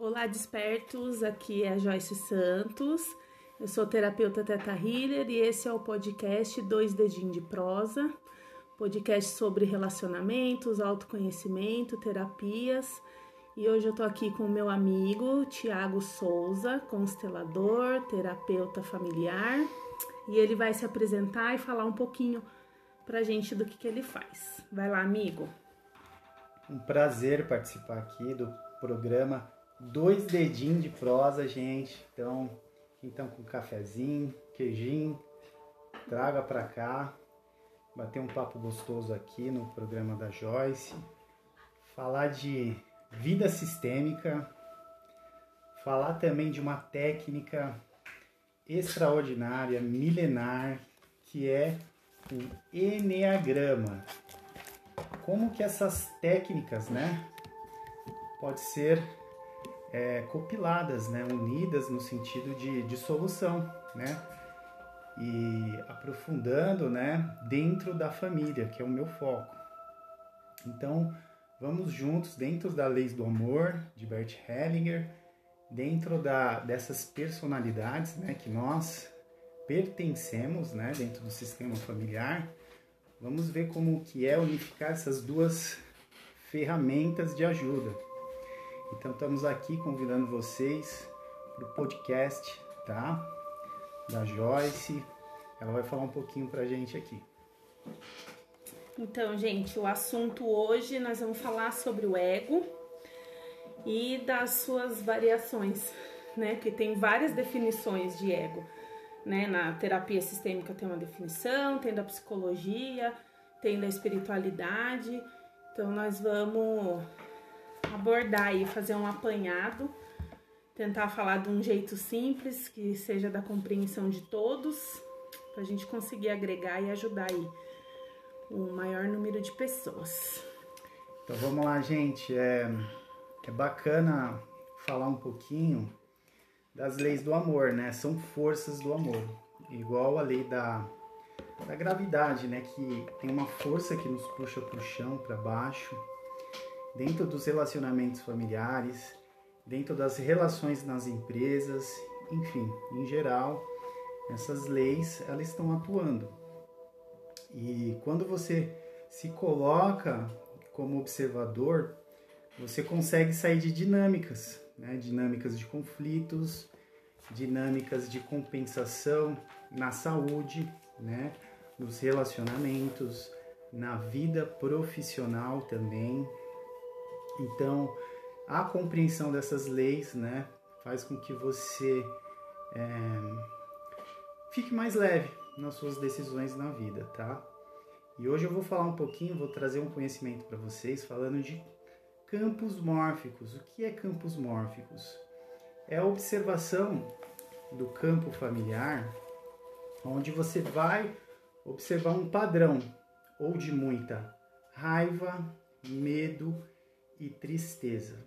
Olá, despertos! Aqui é a Joyce Santos. Eu sou terapeuta Teta Healer e esse é o podcast Dois Dedinhos de Prosa podcast sobre relacionamentos, autoconhecimento, terapias. E hoje eu tô aqui com o meu amigo Tiago Souza, constelador, terapeuta familiar, e ele vai se apresentar e falar um pouquinho pra gente do que, que ele faz. Vai lá, amigo. Um prazer participar aqui do programa Dois Dedinhos de Prosa, gente. Então, então com cafezinho, queijinho, traga pra cá, bater um papo gostoso aqui no programa da Joyce, falar de vida sistêmica, falar também de uma técnica extraordinária, milenar, que é o Enneagrama. Como que essas técnicas, né, pode ser é, compiladas, né, unidas no sentido de, de solução, né? E aprofundando, né, dentro da família, que é o meu foco. Então, vamos juntos dentro da Leis do Amor, de Bert Hellinger, dentro da, dessas personalidades, né, que nós pertencemos, né, dentro do sistema familiar. Vamos ver como que é unificar essas duas ferramentas de ajuda. Então estamos aqui convidando vocês para o podcast, tá? Da Joyce. Ela vai falar um pouquinho para a gente aqui. Então, gente, o assunto hoje nós vamos falar sobre o ego e das suas variações, né? Que tem várias definições de ego, né? Na terapia sistêmica tem uma definição, tem da psicologia, tem da espiritualidade. Então nós vamos abordar e fazer um apanhado, tentar falar de um jeito simples que seja da compreensão de todos, para a gente conseguir agregar e ajudar aí o maior número de pessoas. Então vamos lá, gente. É, é bacana falar um pouquinho das leis do amor, né? São forças do amor. Igual a lei da, da gravidade, né? Que tem uma força que nos puxa para o chão, para baixo dentro dos relacionamentos familiares, dentro das relações nas empresas, enfim, em geral, essas leis elas estão atuando. E quando você se coloca como observador, você consegue sair de dinâmicas, né? dinâmicas de conflitos, dinâmicas de compensação na saúde, né? nos relacionamentos, na vida profissional também, então, a compreensão dessas leis, né, faz com que você é, fique mais leve nas suas decisões na vida, tá? E hoje eu vou falar um pouquinho, vou trazer um conhecimento para vocês falando de campos mórficos. O que é campos mórficos? É a observação do campo familiar, onde você vai observar um padrão ou de muita raiva, medo e tristeza.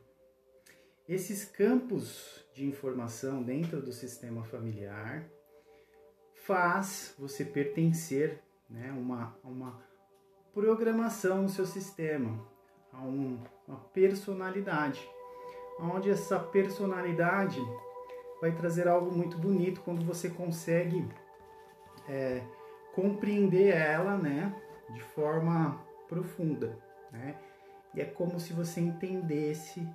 Esses campos de informação dentro do sistema familiar faz você pertencer né, uma, uma programação no seu sistema, a um, uma personalidade, onde essa personalidade vai trazer algo muito bonito quando você consegue é, compreender ela né, de forma profunda. Né? E é como se você entendesse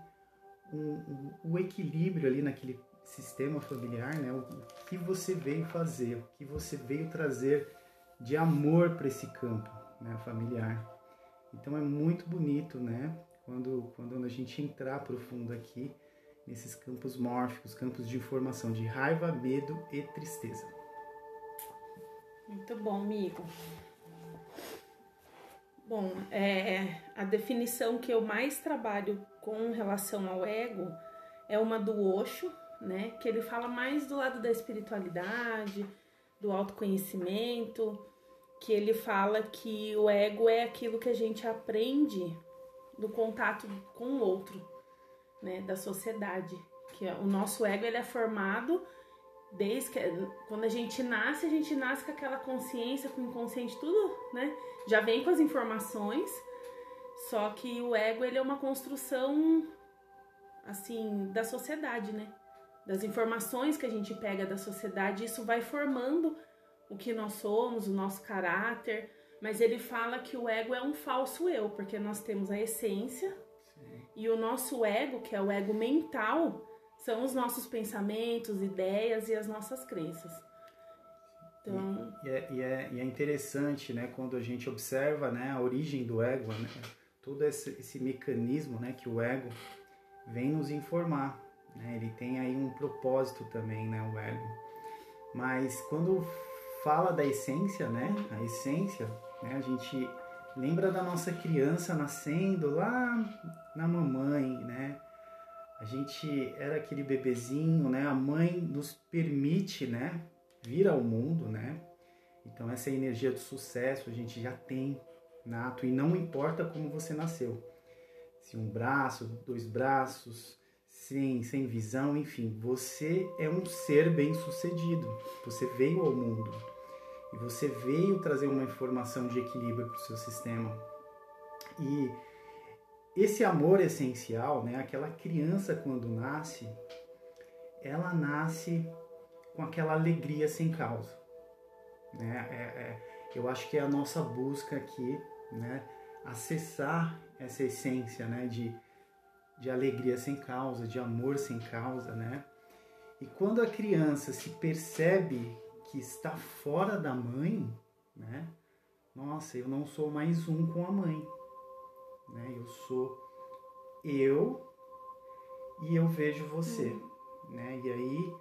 um, um, o equilíbrio ali naquele sistema familiar, né? O, o, que você veio fazer, o que você veio trazer de amor para esse campo né, familiar. Então é muito bonito, né? Quando, quando a gente entrar profundo aqui nesses campos mórficos, campos de informação de raiva, medo e tristeza. Muito bom, amigo. Bom, é, a definição que eu mais trabalho com relação ao ego é uma do Osho, né? Que ele fala mais do lado da espiritualidade, do autoconhecimento, que ele fala que o ego é aquilo que a gente aprende do contato com o outro, né? Da sociedade. Que o nosso ego ele é formado desde que quando a gente nasce, a gente nasce com aquela consciência, com o inconsciente, tudo, né? Já vem com as informações. Só que o ego ele é uma construção assim, da sociedade, né? Das informações que a gente pega da sociedade, isso vai formando o que nós somos, o nosso caráter. Mas ele fala que o ego é um falso eu, porque nós temos a essência Sim. e o nosso ego, que é o ego mental, são os nossos pensamentos, ideias e as nossas crenças. Então... E, é, e, é, e, é, interessante, né, quando a gente observa né, a origem do ego, né, todo esse, esse mecanismo né, que o ego vem nos informar. Né, ele tem aí um propósito também, né, o ego. Mas quando fala da essência, né, a essência, né, a gente lembra da nossa criança nascendo lá na mamãe, né? A gente era aquele bebezinho, né? A mãe nos permite, né, vir ao mundo, né? Então essa energia do sucesso a gente já tem nato e não importa como você nasceu. Se um braço, dois braços, sem, sem visão, enfim, você é um ser bem-sucedido. Você veio ao mundo e você veio trazer uma informação de equilíbrio para o seu sistema. E esse amor essencial, né, aquela criança quando nasce, ela nasce com aquela alegria sem causa. Né? É, é, eu acho que é a nossa busca aqui, né? acessar essa essência né? de, de alegria sem causa, de amor sem causa. Né? E quando a criança se percebe que está fora da mãe, né? nossa, eu não sou mais um com a mãe. Né? Eu sou eu e eu vejo você. Uhum. Né? E aí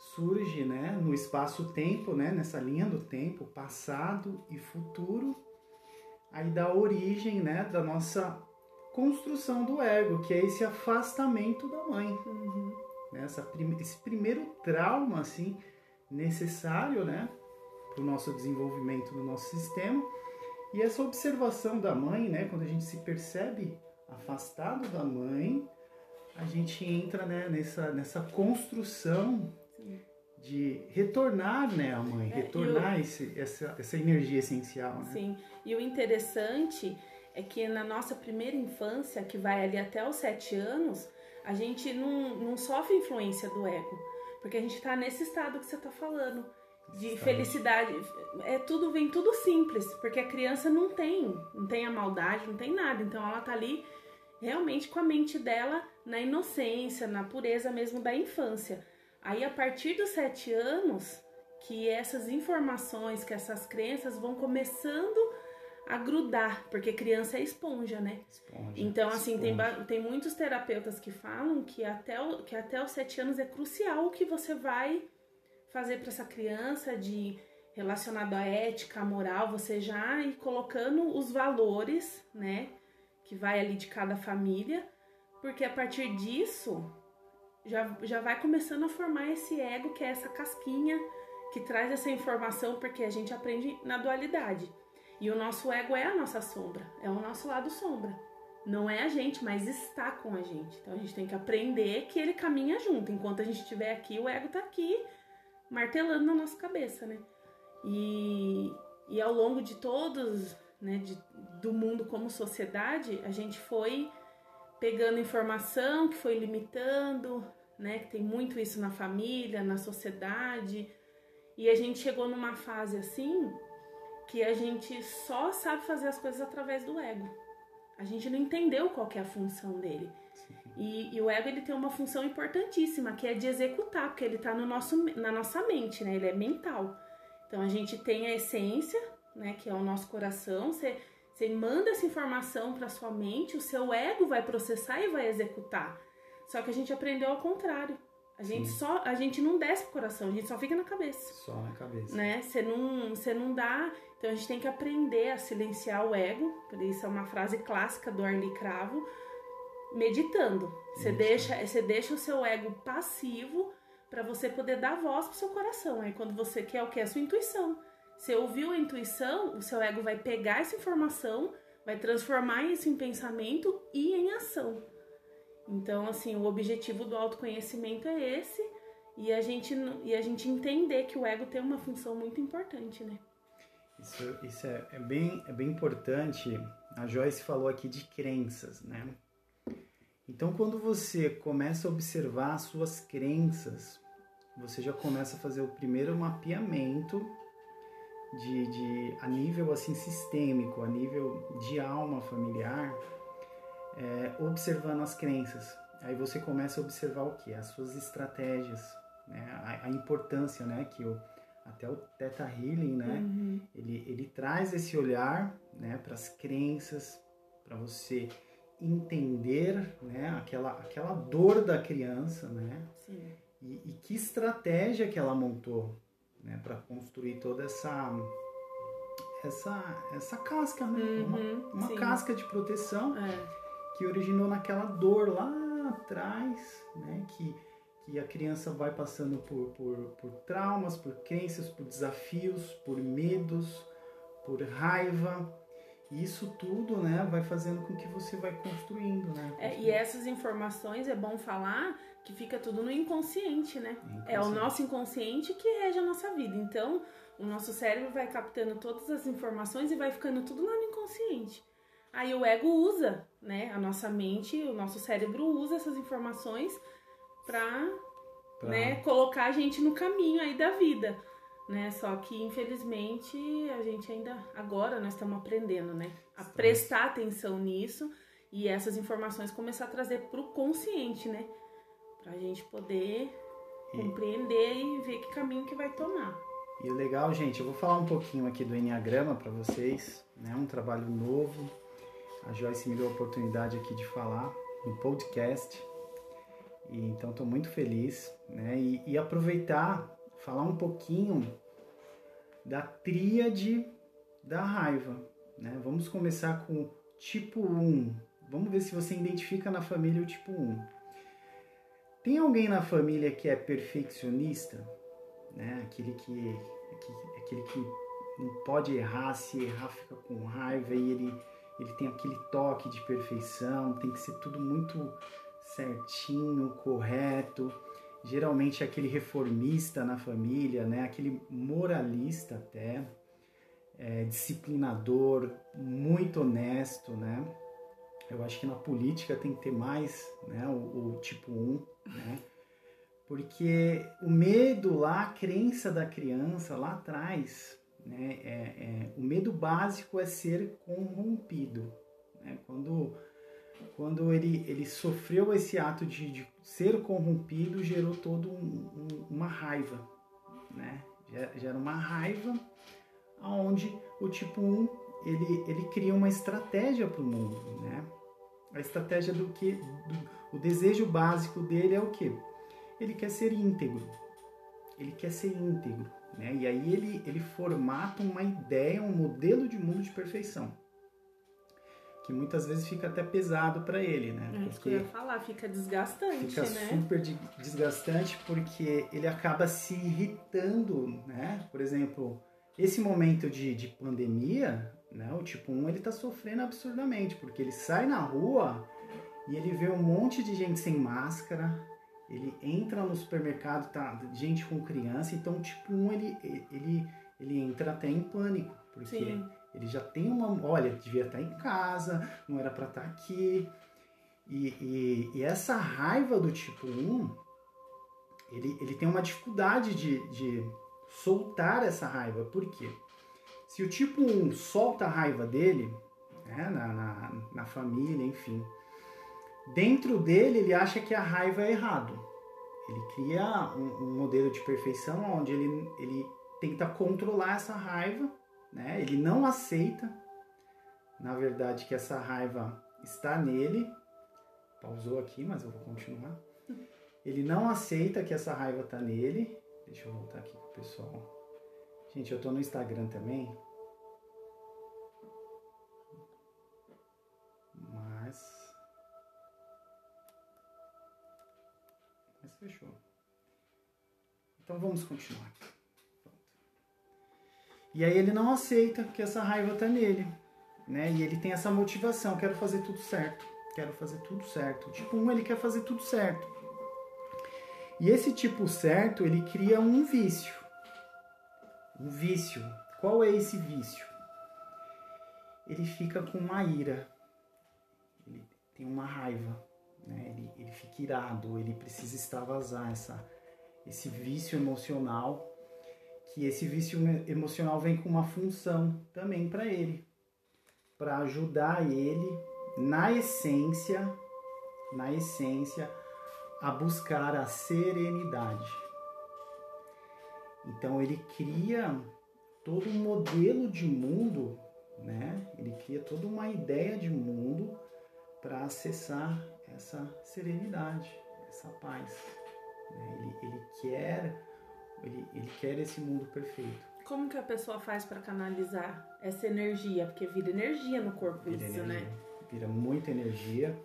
surge né, no espaço-tempo, né, nessa linha do tempo, passado e futuro, aí dá origem né, da nossa construção do ego, que é esse afastamento da mãe. Uhum. Nessa, esse primeiro trauma assim, necessário né, para o nosso desenvolvimento do nosso sistema. E essa observação da mãe, né, quando a gente se percebe afastado da mãe, a gente entra né, nessa, nessa construção de retornar né, a mãe, é, retornar o... esse, essa, essa energia essencial. Né? Sim, e o interessante é que na nossa primeira infância, que vai ali até os sete anos, a gente não, não sofre influência do ego, porque a gente está nesse estado que você está falando de felicidade. É tudo vem tudo simples, porque a criança não tem, não tem a maldade, não tem nada. Então ela tá ali realmente com a mente dela na inocência, na pureza mesmo da infância. Aí, a partir dos sete anos, que essas informações, que essas crenças vão começando a grudar, porque criança é esponja, né? Esponja, então, assim, esponja. Tem, tem muitos terapeutas que falam que até, o, que até os sete anos é crucial o que você vai fazer para essa criança de relacionado à ética, à moral, você já ir colocando os valores, né? Que vai ali de cada família, porque a partir disso já, já vai começando a formar esse ego, que é essa casquinha que traz essa informação, porque a gente aprende na dualidade. E o nosso ego é a nossa sombra, é o nosso lado sombra. Não é a gente, mas está com a gente. Então a gente tem que aprender que ele caminha junto. Enquanto a gente estiver aqui, o ego está aqui martelando na nossa cabeça, né? E, e ao longo de todos, né, de, do mundo como sociedade, a gente foi pegando informação que foi limitando, né? Que tem muito isso na família, na sociedade. E a gente chegou numa fase assim que a gente só sabe fazer as coisas através do ego. A gente não entendeu qual é a função dele. E, e, o ego ele tem uma função importantíssima, que é de executar, porque ele está no nosso, na nossa mente, né? Ele é mental. Então a gente tem a essência, né? Que é o nosso coração. Você você manda essa informação para sua mente, o seu ego vai processar e vai executar. Só que a gente aprendeu ao contrário. A gente Sim. só, a gente não desce pro coração, a gente só fica na cabeça. Só na cabeça. Né? Você não, você não dá. Então a gente tem que aprender a silenciar o ego. Por isso é uma frase clássica do Arli Cravo, meditando. Você deixa, você deixa o seu ego passivo para você poder dar voz pro seu coração. Aí quando você quer o que a sua intuição. Você ouviu a intuição, o seu ego vai pegar essa informação, vai transformar isso em pensamento e em ação. Então, assim, o objetivo do autoconhecimento é esse e a gente, e a gente entender que o ego tem uma função muito importante, né? Isso, isso é, é, bem, é bem importante. A Joyce falou aqui de crenças, né? Então, quando você começa a observar as suas crenças, você já começa a fazer o primeiro mapeamento de, de a nível assim sistêmico, a nível de alma familiar, é, observando as crenças. Aí você começa a observar o que? As suas estratégias, né? a, a importância, né? Que o, até o Theta Healing, né? Uhum. Ele, ele traz esse olhar, né? Para as crenças, para você entender, né? Aquela, aquela dor da criança, né? E, e que estratégia que ela montou, né? Para construir toda essa essa essa casca, né? Uhum, uma, uma casca de proteção é. que originou naquela dor lá atrás, né? Que que a criança vai passando por, por, por traumas, por crenças, por desafios, por medos, por raiva. Isso tudo, né, vai fazendo com que você vai construindo, né? É, e essas informações é bom falar que fica tudo no inconsciente, né? Inconsciente. É o nosso inconsciente que rege a nossa vida. Então, o nosso cérebro vai captando todas as informações e vai ficando tudo lá no inconsciente. Aí o ego usa, né? A nossa mente, o nosso cérebro usa essas informações pra... Né, colocar a gente no caminho aí da vida. Né? Só que infelizmente a gente ainda agora nós estamos aprendendo, né? A prestar atenção nisso e essas informações começar a trazer para o consciente, né? Para a gente poder compreender e ver que caminho que vai tomar. E o legal, gente, eu vou falar um pouquinho aqui do Enneagrama para vocês, né? Um trabalho novo. A Joyce me deu a oportunidade aqui de falar no podcast. E, então estou muito feliz, né? E, e, aproveitar, falar um pouquinho da tríade da raiva, né? Vamos começar com o tipo 1. Vamos ver se você identifica na família o tipo 1. Tem alguém na família que é perfeccionista, né? Aquele que, aquele que não pode errar, se errar fica com raiva e ele ele tem aquele toque de perfeição, tem que ser tudo muito certinho, correto. Geralmente é aquele reformista na família, né? aquele moralista até, é, disciplinador, muito honesto, né? Eu acho que na política tem que ter mais né? o, o tipo 1, né? Porque o medo lá, a crença da criança lá atrás, né? É, é, o medo básico é ser corrompido. Né? Quando quando ele, ele sofreu esse ato de, de ser corrompido, gerou toda um, um, uma raiva, né? Gera uma raiva onde o tipo 1 ele, ele cria uma estratégia para o mundo, né? A estratégia do que do, o desejo básico dele é o que? Ele quer ser íntegro. Ele quer ser íntegro, né? E aí ele ele formata uma ideia, um modelo de mundo de perfeição que muitas vezes fica até pesado para ele, né? É porque que eu ia falar, fica desgastante, fica né? super desgastante porque ele acaba se irritando, né? Por exemplo, esse momento de, de pandemia, né? O tipo 1 ele tá sofrendo absurdamente, porque ele sai na rua e ele vê um monte de gente sem máscara, ele entra no supermercado, tá gente com criança, então o tipo 1 ele, ele, ele entra até em pânico, porque Sim ele já tem uma. Olha, devia estar em casa, não era para estar aqui. E, e, e, essa raiva do tipo 1, ele, ele tem uma dificuldade de, de soltar essa raiva. Por quê? Se o tipo 1 solta a raiva dele, né, na, na, na família, enfim, dentro dele ele acha que a raiva é errado. Ele cria um, um modelo de perfeição onde ele, ele tenta controlar essa raiva né? Ele não aceita, na verdade, que essa raiva está nele. Pausou aqui, mas eu vou continuar. Ele não aceita que essa raiva está nele. Deixa eu voltar aqui pro pessoal. Gente, eu estou no Instagram também. Mas. Mas fechou. Então vamos continuar aqui. E aí ele não aceita que essa raiva tá nele, né? E ele tem essa motivação, quero fazer tudo certo, quero fazer tudo certo. Tipo um, ele quer fazer tudo certo. E esse tipo certo, ele cria um vício. Um vício. Qual é esse vício? Ele fica com uma ira. Ele tem uma raiva. né? ele, ele fica irado, ele precisa extravasar essa, esse vício emocional, que esse vício emocional vem com uma função também para ele, para ajudar ele na essência, na essência, a buscar a serenidade. Então ele cria todo um modelo de mundo, né? Ele cria toda uma ideia de mundo para acessar essa serenidade, essa paz. Né? Ele, ele quer ele, ele quer esse mundo perfeito. Como que a pessoa faz para canalizar essa energia? Porque vira energia no corpo vira isso, energia, né? Vira muita energia.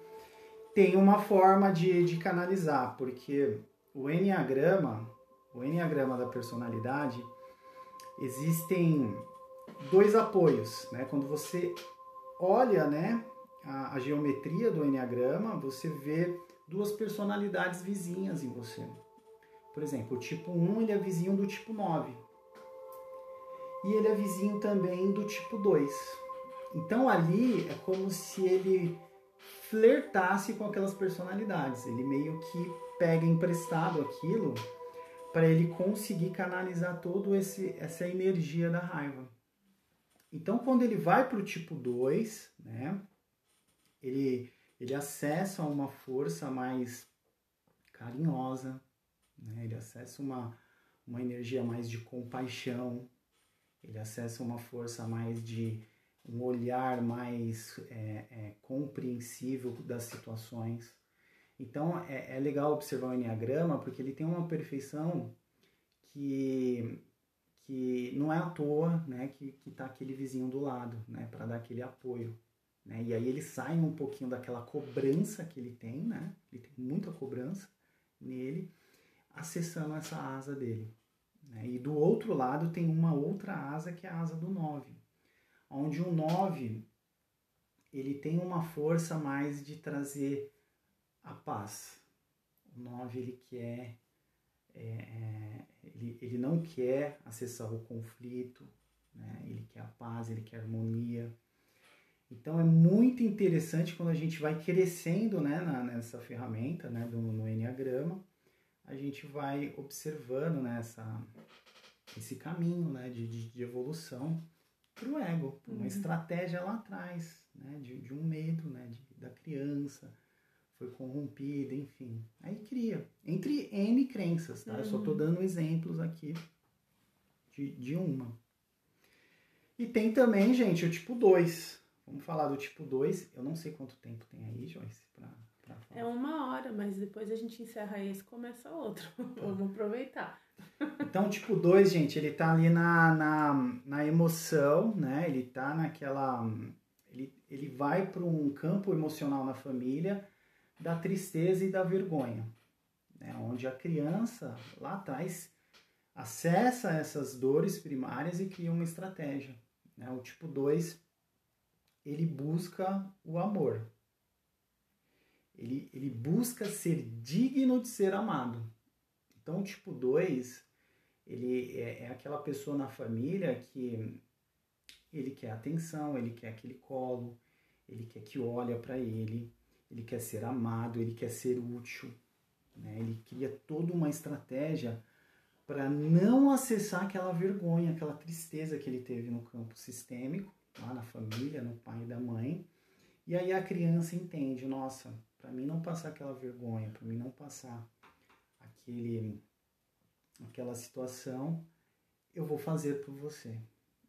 Tem uma forma de, de canalizar, porque o Enneagrama, o Enneagrama da personalidade, existem dois apoios, né? Quando você olha, né, a, a geometria do Enneagrama, você vê duas personalidades vizinhas em você. Por exemplo, o tipo 1 ele é vizinho do tipo 9. E ele é vizinho também do tipo 2. Então ali é como se ele flertasse com aquelas personalidades. Ele meio que pega emprestado aquilo para ele conseguir canalizar toda essa energia da raiva. Então, quando ele vai para o tipo 2, né, ele, ele acessa uma força mais carinhosa, né, ele acessa uma, uma energia mais de compaixão, ele acessa uma força mais de um olhar mais é, é, compreensível das situações. Então é, é legal observar o Enneagrama porque ele tem uma perfeição que, que não é à toa né, que está aquele vizinho do lado né, para dar aquele apoio. Né? E aí ele sai um pouquinho daquela cobrança que ele tem, né? ele tem muita cobrança nele, acessando essa asa dele. Né? E do outro lado tem uma outra asa que é a asa do 9, onde o 9 ele tem uma força mais de trazer a paz. O 9 ele quer, é, é, ele, ele não quer acessar o conflito, né? ele quer a paz, ele quer a harmonia. Então é muito interessante quando a gente vai crescendo né, na, nessa ferramenta né, do, no Enneagrama, a gente vai observando né, essa, esse caminho né, de, de, de evolução para o ego, uma uhum. estratégia lá atrás, né, de, de um medo né, de, da criança, foi corrompida, enfim. Aí cria, entre N crenças, tá? Uhum. Eu só estou uhum. dando exemplos aqui de, de uma. E tem também, gente, o tipo 2. Vamos falar do tipo 2. Eu não sei quanto tempo tem aí, Joyce, falar. É uma hora, mas depois a gente encerra esse e começa outro. Tá. Vamos aproveitar. Então, tipo 2, gente, ele tá ali na, na, na emoção, né? Ele tá naquela. Ele, ele vai para um campo emocional na família da tristeza e da vergonha, né? onde a criança lá atrás acessa essas dores primárias e cria uma estratégia. Né? O tipo 2, ele busca o amor. Ele, ele busca ser digno de ser amado. Então, tipo 2, ele é, é aquela pessoa na família que ele quer atenção, ele quer aquele colo, ele quer que olha para ele, ele quer ser amado, ele quer ser útil. Né? Ele cria toda uma estratégia para não acessar aquela vergonha, aquela tristeza que ele teve no campo sistêmico, lá na família, no pai e da mãe. E aí a criança entende, nossa, para mim não passar aquela vergonha, para mim não passar aquele aquela situação, eu vou fazer por você.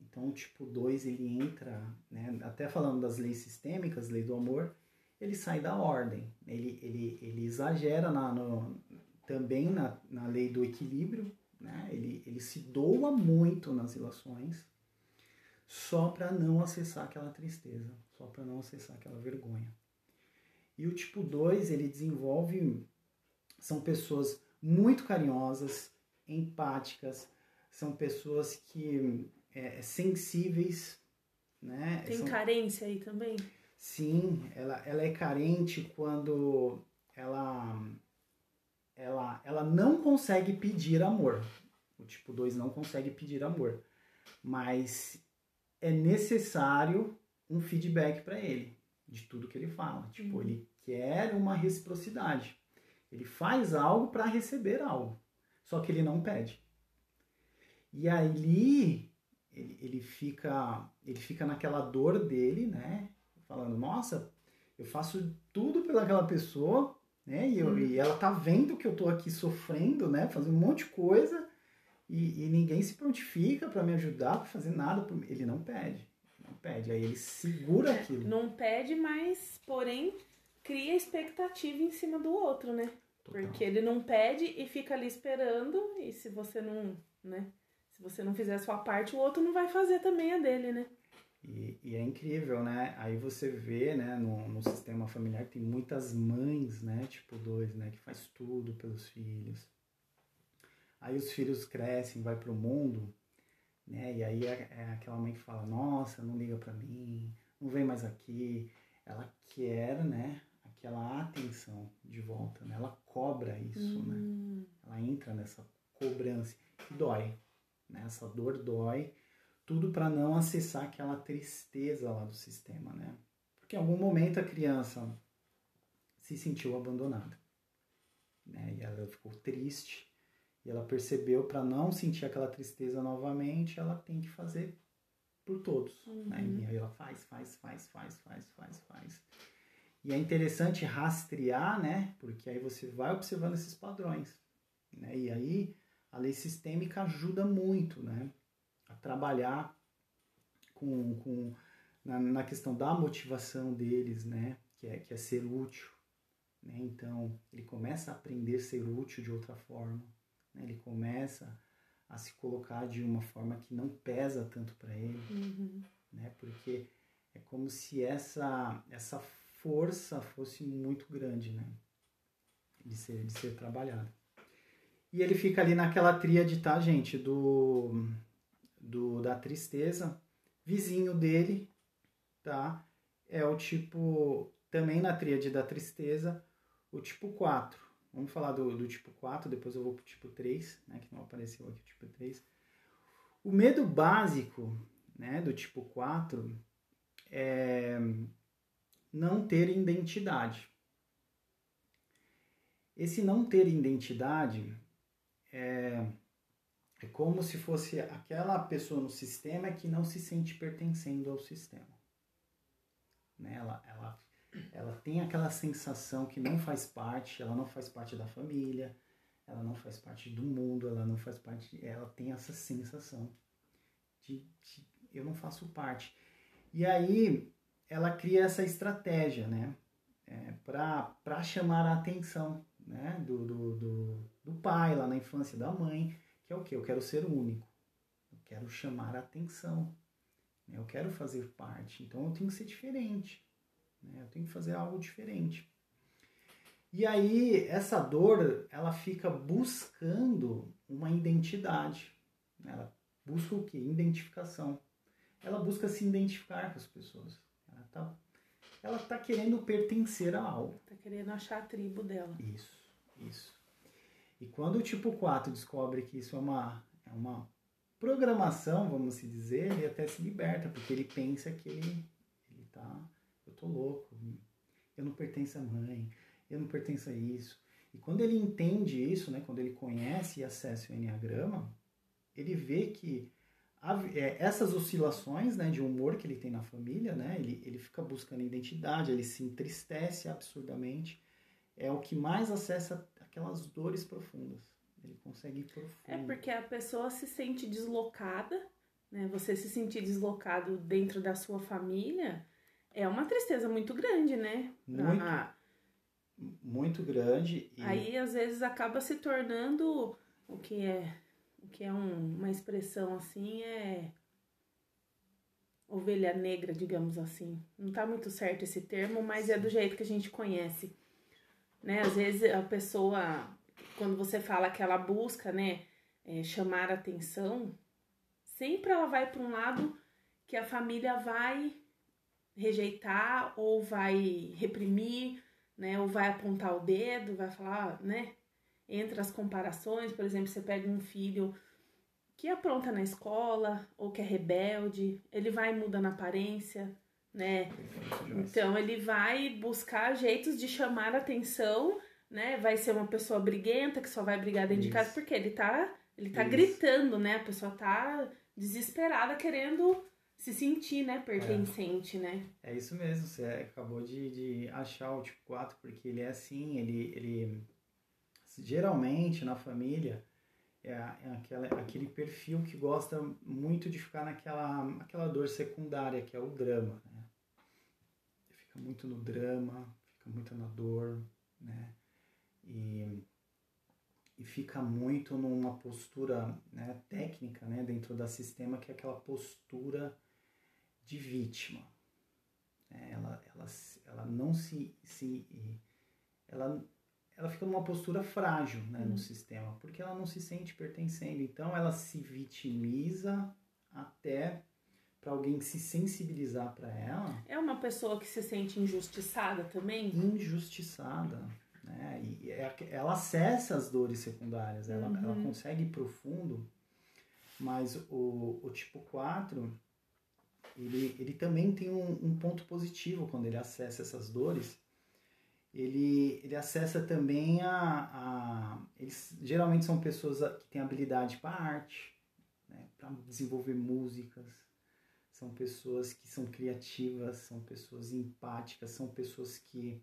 Então, o tipo 2, ele entra, né, até falando das leis sistêmicas, lei do amor, ele sai da ordem. Ele, ele, ele exagera na, no, também na, na lei do equilíbrio, né? ele, ele se doa muito nas relações só para não acessar aquela tristeza, só para não acessar aquela vergonha. E o tipo 2, ele desenvolve. São pessoas muito carinhosas, empáticas, são pessoas que é, sensíveis. Né? Tem são... carência aí também? Sim, ela, ela é carente quando ela, ela, ela não consegue pedir amor. O tipo 2 não consegue pedir amor. Mas é necessário um feedback para ele de tudo que ele fala. Tipo, uhum. ele quer uma reciprocidade. Ele faz algo para receber algo, só que ele não pede. E ali ele, ele, fica ele fica naquela dor dele, né? Falando, nossa, eu faço tudo pelaquela pessoa, né? E, eu, hum. e ela tá vendo que eu tô aqui sofrendo, né? Fazendo um monte de coisa e, e ninguém se prontifica para me ajudar, para fazer nada. Ele não pede, pede. Aí ele segura é, aquilo. Não pede, mas porém cria expectativa em cima do outro, né? Total. Porque ele não pede e fica ali esperando e se você não, né? Se você não fizer a sua parte, o outro não vai fazer também a dele, né? E, e, é incrível, né? Aí você vê, né, no, no sistema familiar tem muitas mães, né, tipo dois, né, que faz tudo pelos filhos. Aí os filhos crescem, vai pro mundo, né? E aí é, é aquela mãe que fala: "Nossa, não liga para mim, não vem mais aqui". Ela quer, né, aquela atenção de volta, né? Ela cobra isso, né? hum. né? Ela entra nessa cobrança que dói, né? Essa dor dói tudo para não acessar aquela tristeza lá do sistema, né? Porque em algum momento a criança se sentiu abandonada, né? E ela ficou triste e ela percebeu para não sentir aquela tristeza novamente, ela tem que fazer por todos, uhum. né? E aí ela faz, faz, faz, faz, faz, faz, faz. E é interessante rastrear, né? Porque aí você vai observando esses padrões, né? E aí a lei sistêmica ajuda muito, né? a trabalhar com, com na, na, questão da motivação deles, né? Que é, que é ser útil. Né? Então, ele começa a aprender a ser útil de outra forma. Né? Ele começa a se colocar de uma forma que não pesa tanto para ele. Uhum. Né? Porque é como se essa, essa força fosse muito grande, né? De ser, de ser trabalhada. E ele fica ali naquela tríade, tá, gente? Do do, da tristeza. Vizinho dele, tá? É o tipo, também na tríade da tristeza, o tipo 4. Vamos falar do, do tipo 4, depois eu vou pro tipo 3, né? Que não apareceu aqui o tipo 3. O medo básico, né, do tipo 4 é não ter identidade. Esse não ter identidade é é como se fosse aquela pessoa no sistema que não se sente pertencendo ao sistema. Né? Ela, ela, ela tem aquela sensação que não faz parte, ela não faz parte da família, ela não faz parte do mundo, ela não faz parte, ela tem essa sensação de, de eu não faço parte. E aí ela cria essa estratégia, né? É, para chamar a atenção né? do, do, do, do pai lá na infância, da mãe, que é o que? Eu quero ser único. Eu quero chamar a atenção. Né? Eu quero fazer parte. Então eu tenho que ser diferente. Né? Eu tenho que fazer algo diferente. E aí essa dor, ela fica buscando uma identidade. Ela busca o que? Identificação. Ela busca se identificar com as pessoas. Ela está ela tá querendo pertencer a algo. Está querendo achar a tribo dela. Isso, isso. E quando o tipo 4 descobre que isso é uma, é uma programação, vamos se dizer, ele até se liberta, porque ele pensa que ele, ele tá, tô louco, eu não pertenço à mãe, eu não pertenço a isso. E quando ele entende isso, né, quando ele conhece e acessa o Enneagrama, ele vê que é, essas oscilações né, de humor que ele tem na família, né, ele, ele fica buscando identidade, ele se entristece absurdamente, é o que mais acessa aquelas dores profundas. Ele consegue ir profundo. É porque a pessoa se sente deslocada, né? Você se sentir deslocado dentro da sua família é uma tristeza muito grande, né? Muito, ah, muito grande. E... Aí às vezes acaba se tornando o que é o que é um, uma expressão assim é ovelha negra, digamos assim. Não tá muito certo esse termo, mas é do jeito que a gente conhece né? Às vezes a pessoa, quando você fala que ela busca, né, é, chamar atenção, sempre ela vai para um lado que a família vai rejeitar ou vai reprimir, né? Ou vai apontar o dedo, vai falar, né? Entre as comparações, por exemplo, você pega um filho que apronta na escola ou que é rebelde, ele vai e muda na aparência, né? Então ele vai buscar jeitos de chamar atenção, né? Vai ser uma pessoa briguenta que só vai brigar dentro Isso. de casa porque ele tá, ele tá gritando, né? A pessoa tá desesperada querendo se sentir, né, pertencente, é. né? É isso mesmo, você acabou de, de achar o tipo 4, porque ele é assim, ele, ele geralmente na família é, é aquela, aquele perfil que gosta muito de ficar naquela aquela dor secundária, que é o drama, né? Fica muito no drama, fica muito na dor, né? E, e fica muito numa postura né, técnica né, dentro da sistema, que é aquela postura de vítima. É, ela, ela, ela não se, se ela, ela fica numa postura frágil né, uhum. no sistema, porque ela não se sente pertencendo. Então ela se vitimiza até para alguém se sensibilizar para ela. É uma pessoa que se sente injustiçada também? Injustiçada. Né? E é, ela acessa as dores secundárias, ela, uhum. ela consegue ir profundo, mas o, o tipo 4 ele, ele também tem um, um ponto positivo quando ele acessa essas dores. Ele, ele acessa também a, a. Eles geralmente são pessoas que têm habilidade para arte, né, para desenvolver músicas, são pessoas que são criativas, são pessoas empáticas, são pessoas que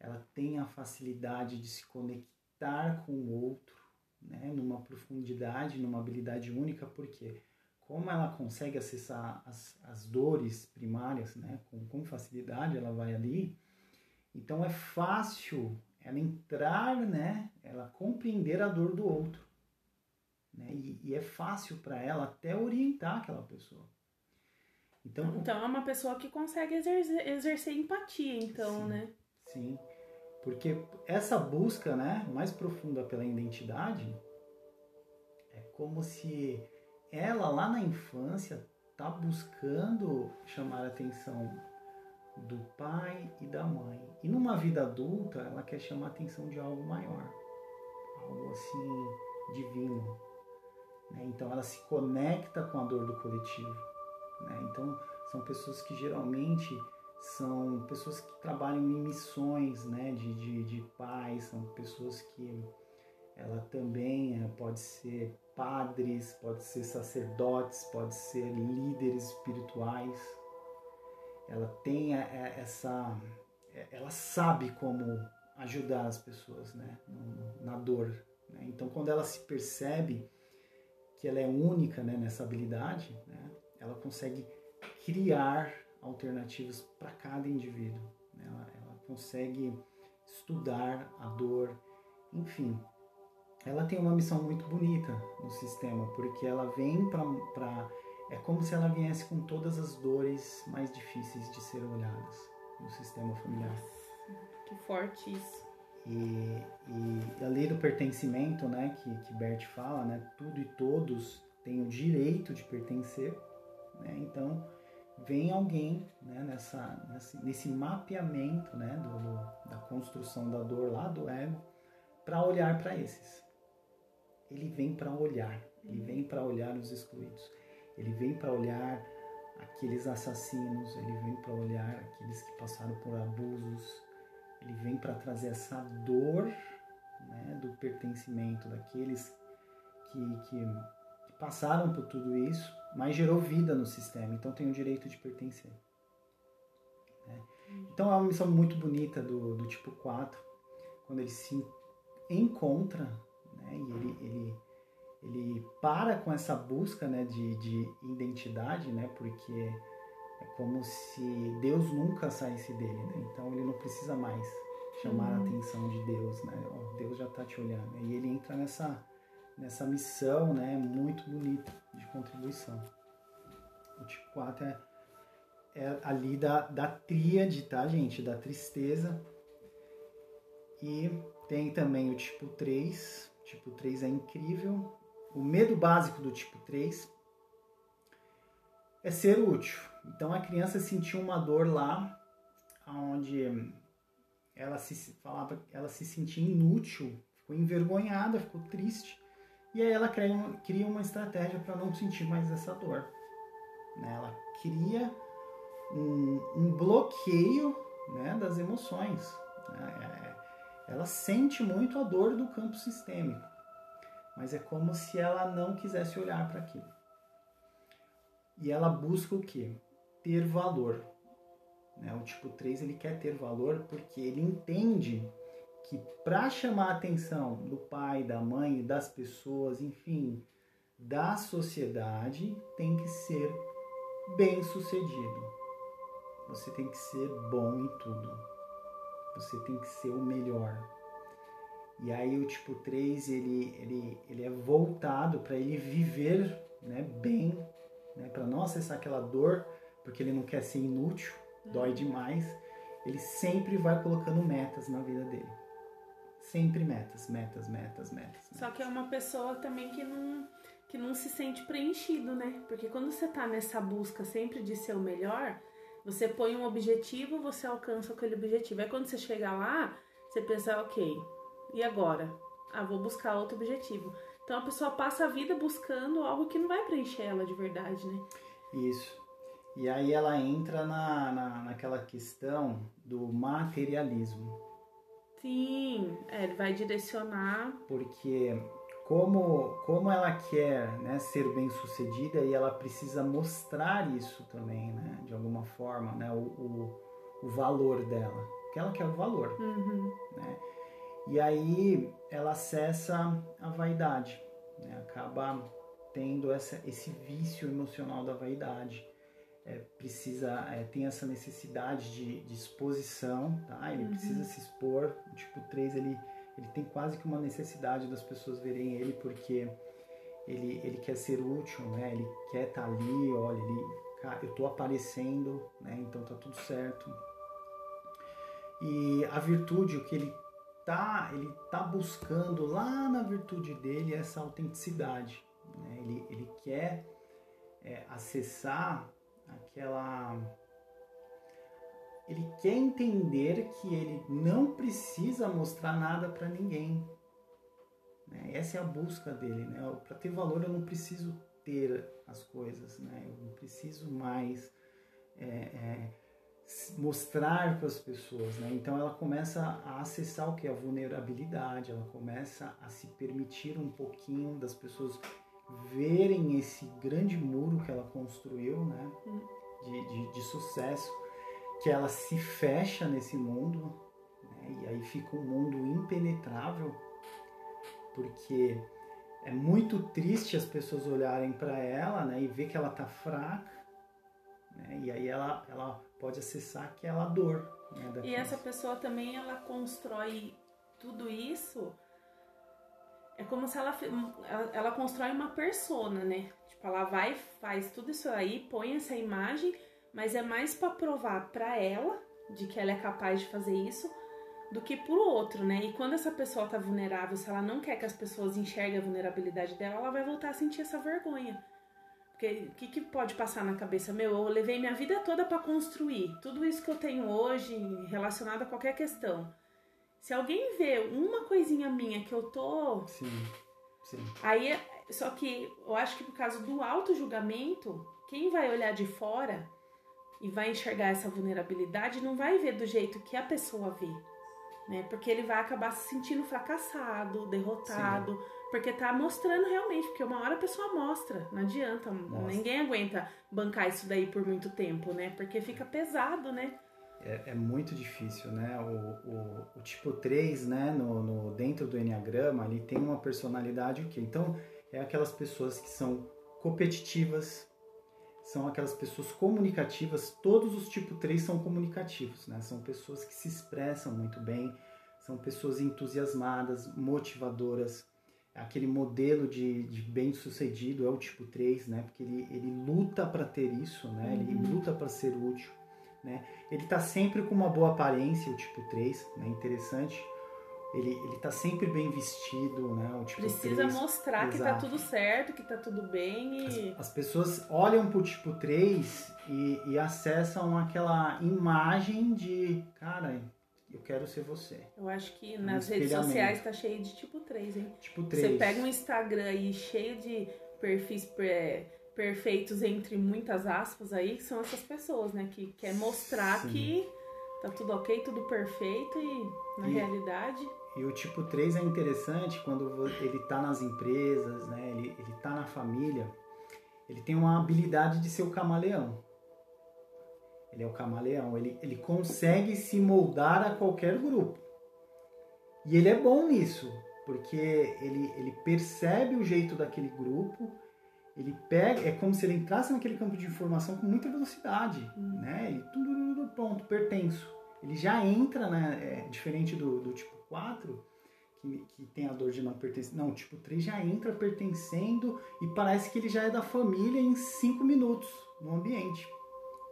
ela tem a facilidade de se conectar com o outro, né, numa profundidade, numa habilidade única, porque como ela consegue acessar as, as dores primárias né, com, com facilidade, ela vai ali, então é fácil ela entrar, né, ela compreender a dor do outro. Né, e, e é fácil para ela até orientar aquela pessoa. Então, então é uma pessoa que consegue exercer, exercer empatia, então, sim, né? Sim, porque essa busca né, mais profunda pela identidade é como se ela lá na infância tá buscando chamar a atenção do pai e da mãe. E numa vida adulta, ela quer chamar a atenção de algo maior, algo assim divino. Né? Então ela se conecta com a dor do coletivo. Né? Então são pessoas que geralmente são pessoas que trabalham em missões né? de, de, de paz, são pessoas que ela também eh, pode ser padres, pode ser sacerdotes, pode ser líderes espirituais. Ela tem essa, ela sabe como ajudar as pessoas, né, na dor. Né? Então, quando ela se percebe que ela é única, né, nessa habilidade, né, ela consegue criar alternativas para cada indivíduo. Né? Ela, ela consegue estudar a dor, enfim, ela tem uma missão muito bonita no sistema, porque ela vem para. É como se ela viesse com todas as dores mais difíceis de ser olhadas no sistema familiar. Que forte isso. E, e a lei do pertencimento, né, que, que Bert fala, né, tudo e todos têm o direito de pertencer, né, então vem alguém né, nessa, nesse, nesse mapeamento né, do, do, da construção da dor lá do ego para olhar para esses ele vem para olhar, ele vem para olhar os excluídos, ele vem para olhar aqueles assassinos, ele vem para olhar aqueles que passaram por abusos, ele vem para trazer essa dor né, do pertencimento daqueles que, que, que, passaram por tudo isso, mas gerou vida no sistema, então tem o direito de pertencer. Né? Então é uma missão muito bonita do, do tipo 4, quando ele se encontra né? E ele, ele, ele para com essa busca né, de, de identidade, né? Porque é como se Deus nunca saísse dele, né? Então ele não precisa mais chamar uhum. a atenção de Deus, né? Oh, Deus já está te olhando. E ele entra nessa, nessa missão, né? Muito bonita de contribuição. O tipo 4 é, é ali da, da tríade, tá, gente? Da tristeza. E tem também o tipo 3, Tipo 3 é incrível. O medo básico do tipo 3 é ser útil. Então a criança sentiu uma dor lá onde ela se falava, ela se sentia inútil, ficou envergonhada, ficou triste. E aí ela cria uma, cria uma estratégia para não sentir mais essa dor. Né? Ela cria um, um bloqueio né, das emoções. Né? Ela sente muito a dor do campo sistêmico, mas é como se ela não quisesse olhar para aquilo. E ela busca o quê? Ter valor. Né? O tipo 3 ele quer ter valor porque ele entende que para chamar a atenção do pai, da mãe, das pessoas, enfim, da sociedade, tem que ser bem sucedido. Você tem que ser bom em tudo. Você tem que ser o melhor. E aí o tipo 3, ele, ele, ele é voltado para ele viver né, bem, né, para não acessar aquela dor, porque ele não quer ser inútil, dói uhum. demais. Ele sempre vai colocando metas na vida dele. Sempre metas, metas, metas, metas. metas. Só que é uma pessoa também que não, que não se sente preenchido, né? Porque quando você tá nessa busca sempre de ser o melhor, você põe um objetivo, você alcança aquele objetivo. Aí quando você chega lá, você pensa, ok, e agora? Ah, vou buscar outro objetivo. Então a pessoa passa a vida buscando algo que não vai preencher ela de verdade, né? Isso. E aí ela entra na, na, naquela questão do materialismo. Sim, é, ele vai direcionar. Porque como, como ela quer né, ser bem sucedida e ela precisa mostrar isso também, né, de alguma forma, né, o, o, o valor dela. Porque ela quer o valor. Uhum. Né? E aí ela acessa a vaidade, né, acaba tendo essa, esse vício emocional da vaidade. É, precisa é, tem essa necessidade de, de exposição, tá? Ele uhum. precisa se expor. O tipo 3 ele ele tem quase que uma necessidade das pessoas verem ele porque ele, ele quer ser útil, né? Ele quer estar tá ali, olha, ele, eu estou aparecendo, né? Então tá tudo certo. E a virtude, o que ele tá, ele tá buscando lá na virtude dele é essa autenticidade, né? Ele, ele quer é, acessar aquela ele quer entender que ele não precisa mostrar nada para ninguém. Né? Essa é a busca dele. Né? Para ter valor, eu não preciso ter as coisas. Né? Eu não preciso mais é, é, mostrar para as pessoas. Né? Então, ela começa a acessar o que é a vulnerabilidade. Ela começa a se permitir um pouquinho das pessoas verem esse grande muro que ela construiu, né? Hum. de, de, de sucesso que ela se fecha nesse mundo, né? e aí fica um mundo impenetrável, porque é muito triste as pessoas olharem para ela né? e ver que ela tá fraca, né? e aí ela, ela pode acessar aquela dor. Né? e essa pessoa também ela constrói tudo isso. É como se ela, ela, ela constrói uma persona, né? Tipo, ela vai, faz tudo isso aí, põe essa imagem mas é mais para provar para ela de que ela é capaz de fazer isso do que pro outro, né? E quando essa pessoa tá vulnerável, se ela não quer que as pessoas enxerguem a vulnerabilidade dela, ela vai voltar a sentir essa vergonha. Porque o que, que pode passar na cabeça? Meu, eu levei minha vida toda para construir tudo isso que eu tenho hoje relacionado a qualquer questão. Se alguém vê uma coisinha minha que eu tô. Sim, sim. Aí, só que eu acho que por causa do auto-julgamento, quem vai olhar de fora e vai enxergar essa vulnerabilidade, não vai ver do jeito que a pessoa vê, né? Porque ele vai acabar se sentindo fracassado, derrotado, Sim. porque tá mostrando realmente, porque uma hora a pessoa mostra, não adianta, Nossa. ninguém aguenta bancar isso daí por muito tempo, né? Porque fica pesado, né? É, é muito difícil, né? O, o, o, tipo 3, né, no, no, dentro do Enneagrama, ele tem uma personalidade o quê? Então, é aquelas pessoas que são competitivas, são aquelas pessoas comunicativas, todos os tipo 3 são comunicativos, né? São pessoas que se expressam muito bem, são pessoas entusiasmadas, motivadoras. Aquele modelo de, de bem-sucedido é o tipo 3, né? Porque ele, ele luta para ter isso, né? Ele uhum. luta para ser útil, né? Ele está sempre com uma boa aparência, o tipo 3, né? Interessante ele, ele tá sempre bem vestido, né? O tipo Precisa 3. mostrar Exato. que tá tudo certo, que tá tudo bem e... As, as pessoas olham pro tipo 3 e, e acessam aquela imagem de, cara, eu quero ser você. Eu acho que um nas redes sociais tá cheio de tipo 3, hein? Tipo 3. Você pega um Instagram aí cheio de perfis perfeitos entre muitas aspas aí, que são essas pessoas, né? Que quer mostrar Sim. que tá tudo ok, tudo perfeito e na e, realidade. E o tipo 3 é interessante quando ele tá nas empresas, né? Ele, ele tá na família, ele tem uma habilidade de ser o camaleão. Ele é o camaleão, ele, ele consegue se moldar a qualquer grupo. E ele é bom nisso, porque ele, ele percebe o jeito daquele grupo, ele pega, é como se ele entrasse naquele campo de informação com muita velocidade, hum. né? Ele, tudo, pronto, pertenço. Ele já entra, né? É, diferente do, do tipo 4, que, que tem a dor de não pertencer. Não, tipo 3 já entra pertencendo e parece que ele já é da família em 5 minutos no ambiente.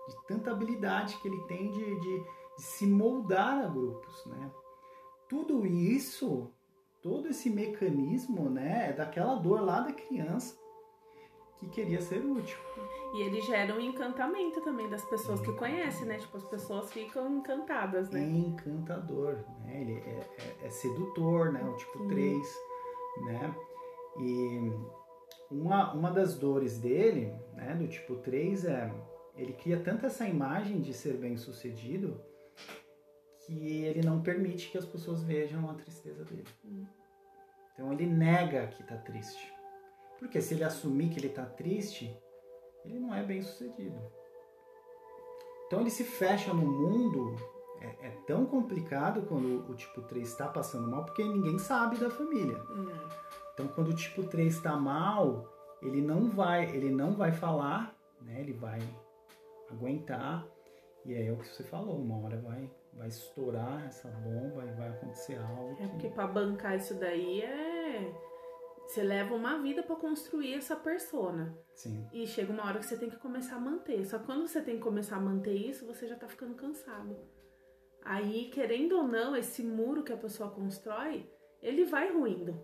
De tanta habilidade que ele tem de, de, de se moldar a grupos, né? Tudo isso, todo esse mecanismo, né, é daquela dor lá da criança que queria ser útil. E ele gera um encantamento também das pessoas que conhecem, né? Tipo, as pessoas ficam encantadas, né? É encantador, né? Ele é, é, é sedutor, né? O tipo Sim. 3, né? E uma, uma das dores dele, né, do tipo 3 é ele cria tanto essa imagem de ser bem sucedido que ele não permite que as pessoas vejam a tristeza dele. Hum. Então ele nega que está triste. Porque se ele assumir que ele está triste, ele não é bem sucedido. Então ele se fecha no mundo. É, é tão complicado quando o tipo 3 está passando mal, porque ninguém sabe da família. Hum. Então quando o tipo 3 está mal, ele não vai, ele não vai falar, né? Ele vai aguentar. E é o que você falou, uma hora vai, vai estourar essa bomba e vai acontecer algo. É porque para bancar isso daí é você leva uma vida para construir essa persona. Sim. E chega uma hora que você tem que começar a manter. Só que quando você tem que começar a manter isso, você já tá ficando cansado. Aí, querendo ou não, esse muro que a pessoa constrói, ele vai ruindo.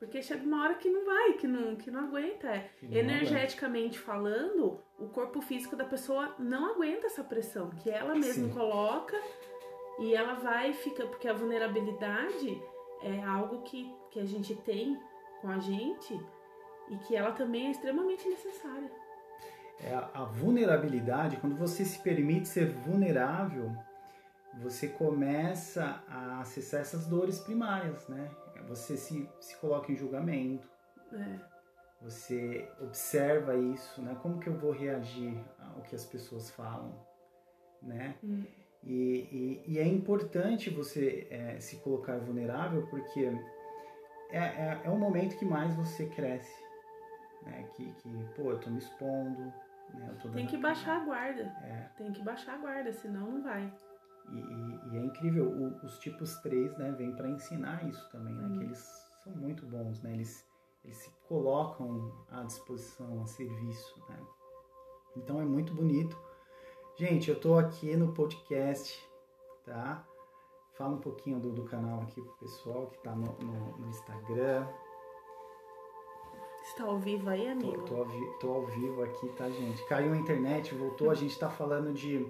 Porque chega uma hora que não vai, que não, que não aguenta. É. Não Energeticamente aguenta. falando, o corpo físico da pessoa não aguenta essa pressão que ela mesma Sim. coloca e ela vai fica porque a vulnerabilidade é algo que, que a gente tem com a gente e que ela também é extremamente necessária. É a, a vulnerabilidade, quando você se permite ser vulnerável, você começa a acessar essas dores primárias, né? Você se, se coloca em julgamento. É. Você observa isso, né? Como que eu vou reagir ao que as pessoas falam, né? Hum. E, e, e, é importante você é, se colocar vulnerável porque é, é, é o momento que mais você cresce. Né? Que, que, pô, eu tô me expondo. Né? Eu tô Tem que baixar a guarda. É. Tem que baixar a guarda, senão não vai. E, e, e é incrível, o, os tipos 3 né, vêm para ensinar isso também, né? Hum. Que eles são muito bons, né? Eles, eles se colocam à disposição, a serviço, né? Então é muito bonito. Gente, eu tô aqui no podcast, tá? Fala um pouquinho do, do canal aqui pro pessoal que tá no, no, no Instagram. Está ao vivo aí, amigo? Tô, tô, ao, tô ao vivo aqui, tá, gente? Caiu a internet, voltou. A gente tá falando de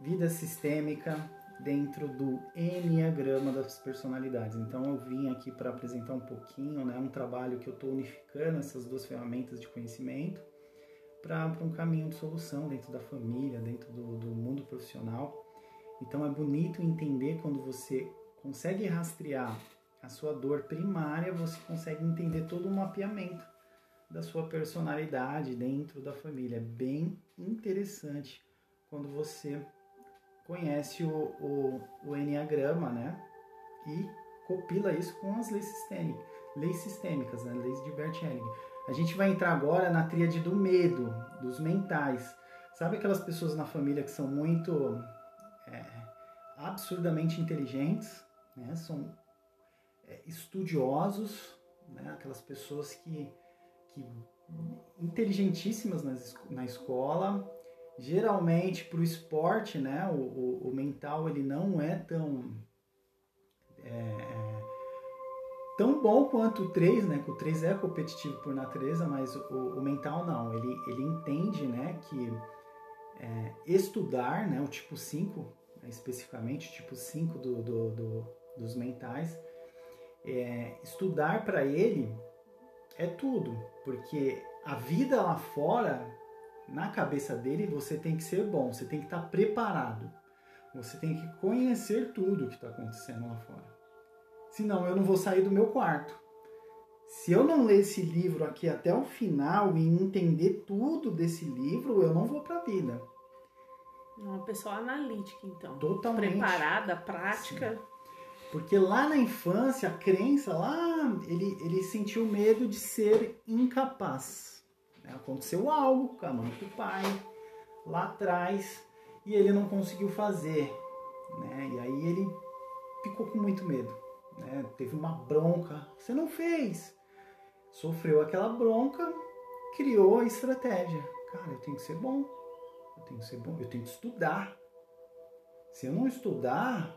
vida sistêmica dentro do Enneagrama das personalidades. Então eu vim aqui para apresentar um pouquinho, né, um trabalho que eu estou unificando essas duas ferramentas de conhecimento para um caminho de solução dentro da família, dentro do, do mundo profissional. Então é bonito entender quando você consegue rastrear a sua dor primária, você consegue entender todo o mapeamento da sua personalidade dentro da família. É bem interessante quando você conhece o, o, o Enneagrama, né? E copila isso com as leis sistêmicas, leis sistêmicas, né? Leis de Bert Helling. A gente vai entrar agora na tríade do medo, dos mentais. Sabe aquelas pessoas na família que são muito absurdamente inteligentes, né? são é, estudiosos, né? aquelas pessoas que, que inteligentíssimas na, na escola, geralmente para o esporte, né, o, o, mental ele não é tão é, é, tão bom quanto o 3, né, que o 3 é competitivo por natureza, mas o, o mental não, ele, ele entende, né, que é, estudar, né, o tipo 5, né, especificamente, tipo 5 do, do, do, dos mentais, é, estudar para ele é tudo, porque a vida lá fora, na cabeça dele, você tem que ser bom, você tem que estar preparado. Você tem que conhecer tudo o que está acontecendo lá fora. Senão eu não vou sair do meu quarto. Se eu não ler esse livro aqui até o final e entender tudo desse livro, eu não vou para a vida. Uma pessoa analítica, então. Totalmente. Preparada, prática. Sim. Porque lá na infância, a crença, lá ele, ele sentiu medo de ser incapaz. Né? Aconteceu algo com a mãe com o pai, lá atrás, e ele não conseguiu fazer. Né? E aí ele ficou com muito medo. Né? Teve uma bronca. Você não fez. Sofreu aquela bronca, criou a estratégia. Cara, eu tenho que ser bom. Eu tenho que ser bom. Eu tenho que estudar. Se eu não estudar,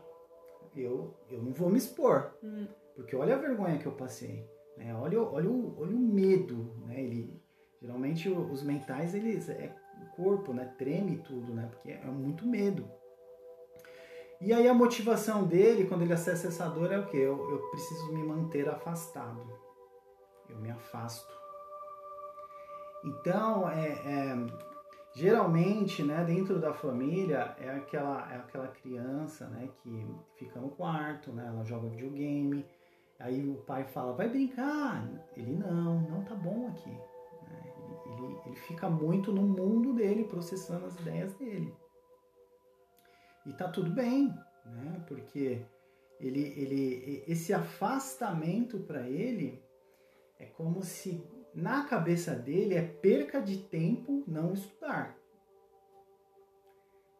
eu, eu não vou me expor. Hum. Porque olha a vergonha que eu passei. Né? Olha, olha, o, olha o medo. Né? Ele, geralmente os mentais, eles é o corpo, né? Treme tudo, né? Porque é muito medo. E aí a motivação dele, quando ele acessa essa dor, é o que? Eu, eu preciso me manter afastado. Eu me afasto. Então, é, é Geralmente, né, dentro da família é aquela é aquela criança, né, que fica no quarto, né, ela joga videogame, aí o pai fala, vai brincar, ele não, não tá bom aqui, né? ele, ele, fica muito no mundo dele, processando as ideias dele. E tá tudo bem, né, porque ele, ele, esse afastamento para ele é como se na cabeça dele é perca de tempo não estudar.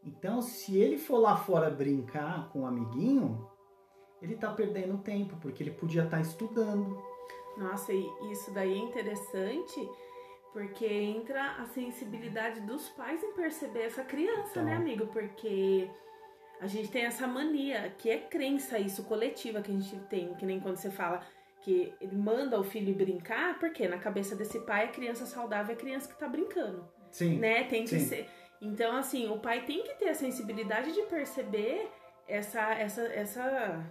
Então, se ele for lá fora brincar com um amiguinho, ele está perdendo tempo, porque ele podia estar tá estudando. Nossa, e isso daí é interessante, porque entra a sensibilidade dos pais em perceber essa criança, então, né, amigo? Porque a gente tem essa mania, que é crença isso coletiva que a gente tem, que nem quando você fala que ele manda o filho brincar, porque na cabeça desse pai a criança saudável é a criança que tá brincando. Sim. Né? Tem que sim. ser. Então, assim, o pai tem que ter a sensibilidade de perceber essa, essa, essa,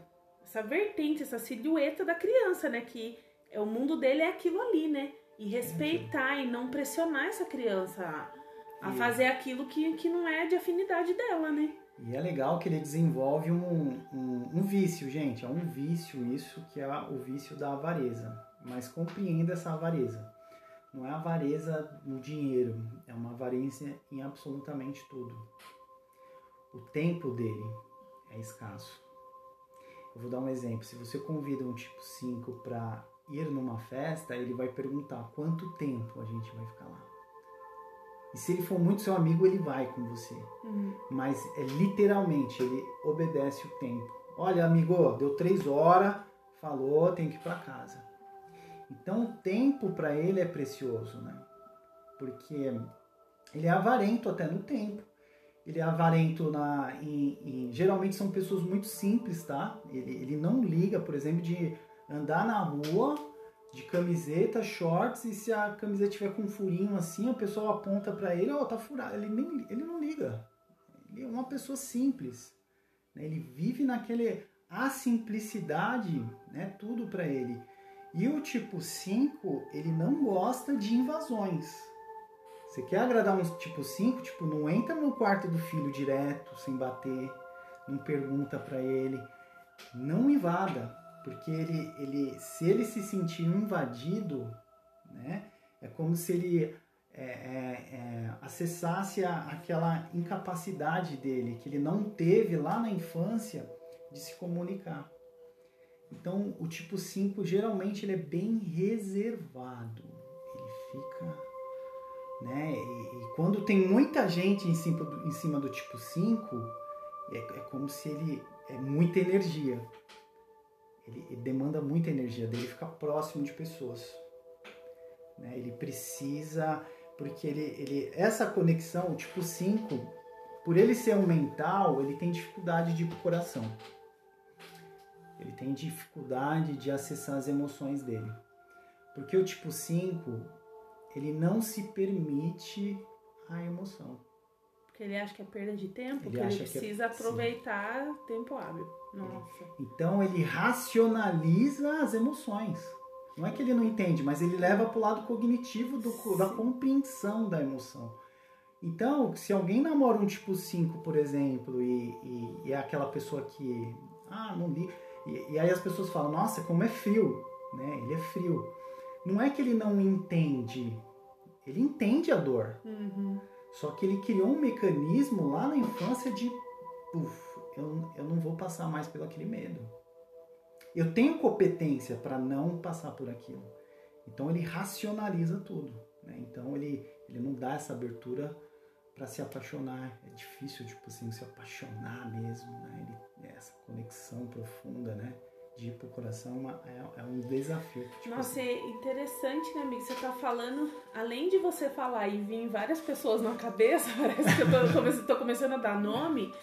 essa vertente, essa silhueta da criança, né? Que é, o mundo dele é aquilo ali, né? E respeitar e não pressionar essa criança a, a fazer aquilo que, que não é de afinidade dela, né? E é legal que ele desenvolve um, um, um, vício, gente. É um vício isso, que é o vício da avareza. Mas compreenda essa avareza. Não é avareza no dinheiro, é uma avareza em absolutamente tudo. O tempo dele é escasso. Eu vou dar um exemplo. Se você convida um tipo 5 para ir numa festa, ele vai perguntar quanto tempo a gente vai ficar lá. E se ele for muito seu amigo, ele vai com você. Uhum. Mas é literalmente, ele obedece o tempo. Olha, amigo, deu três horas, falou, tem que ir para casa. Então o tempo para ele é precioso, né? Porque ele é avarento até no tempo. Ele é avarento na. Em, em, geralmente são pessoas muito simples, tá? Ele, ele não liga, por exemplo, de andar na rua de camiseta, shorts, e se a camiseta tiver com um furinho assim, o pessoal aponta para ele, ó, oh, tá furado. Ele, nem, ele não liga. Ele é uma pessoa simples. Né? Ele vive naquele. A simplicidade, né? Tudo para ele. E o tipo 5, ele não gosta de invasões. Você quer agradar um tipo 5, tipo, não entra no quarto do filho direto, sem bater, não pergunta para ele, não invada porque ele, ele, se ele se sentir invadido, né, é como se ele é, é, é, acessasse a, aquela incapacidade dele, que ele não teve lá na infância de se comunicar. Então, o tipo 5 geralmente ele é bem reservado. Ele fica. Né? E, e quando tem muita gente em cima do, em cima do tipo 5, é, é como se ele. É muita energia ele, ele demanda muita energia dele ficar próximo de pessoas. Né? Ele precisa, porque ele, ele essa conexão, o tipo 5, por ele ser um mental, ele tem dificuldade de ir pro coração. Ele tem dificuldade de acessar as emoções dele. Porque o tipo 5, ele não se permite a emoção. Porque ele acha que é perda de tempo, ele que ele precisa que é... aproveitar Sim. tempo hábil. Nossa. Então ele racionaliza as emoções. Não é que ele não entende, mas ele leva para o lado cognitivo do, da compreensão da emoção. Então, se alguém namora um tipo 5, por exemplo, e, e, e é aquela pessoa que. Ah, não li. E, e, aí as pessoas falam, nossa, como é frio, né? Ele é frio. Não é que ele não entende, ele entende a dor. Uhum. Só que ele criou um mecanismo lá na infância de, uf, eu, eu não vou passar mais pelo aquele medo. Eu tenho competência para não passar por aquilo. Então ele racionaliza tudo. Né? Então ele, ele não dá essa abertura para se apaixonar. É difícil, tipo assim, se apaixonar mesmo. Né? Ele, é essa conexão profunda, né? De ir pro coração é, é um desafio. Tipo Nossa, assim. é interessante, né, amigo? Você tá falando, além de você falar e vir várias pessoas na cabeça, parece que eu tô, tô começando a dar nome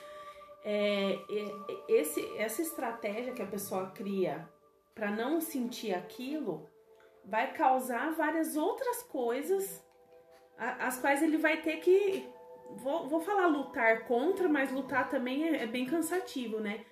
é, esse, essa estratégia que a pessoa cria para não sentir aquilo vai causar várias outras coisas, as quais ele vai ter que. Vou, vou falar lutar contra, mas lutar também é, é bem cansativo, né?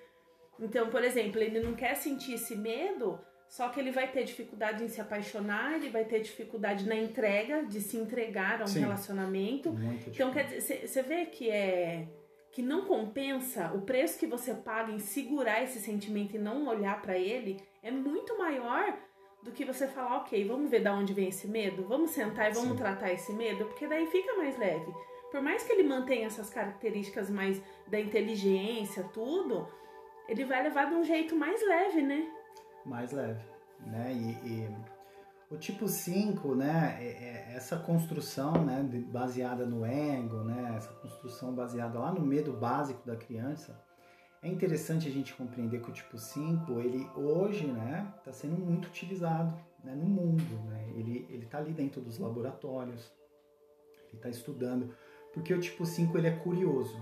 Então, por exemplo, ele não quer sentir esse medo, só que ele vai ter dificuldade em se apaixonar, ele vai ter dificuldade na entrega, de se entregar a um Sim, relacionamento. Então, quer dizer, você vê que é que não compensa, o preço que você paga em segurar esse sentimento e não olhar para ele é muito maior do que você falar, ok, vamos ver da onde vem esse medo, vamos sentar e vamos Sim. tratar esse medo, porque daí fica mais leve. Por mais que ele mantenha essas características mais da inteligência, tudo, ele vai levar de um jeito mais leve, né? Mais leve, né? E, e o tipo 5, né, é, é essa construção né, baseada no ego, né, essa construção baseada lá no medo básico da criança, é interessante a gente compreender que o tipo 5, ele hoje né, está sendo muito utilizado né, no mundo. Né? Ele está ali dentro dos laboratórios, ele está estudando, porque o tipo 5 ele é curioso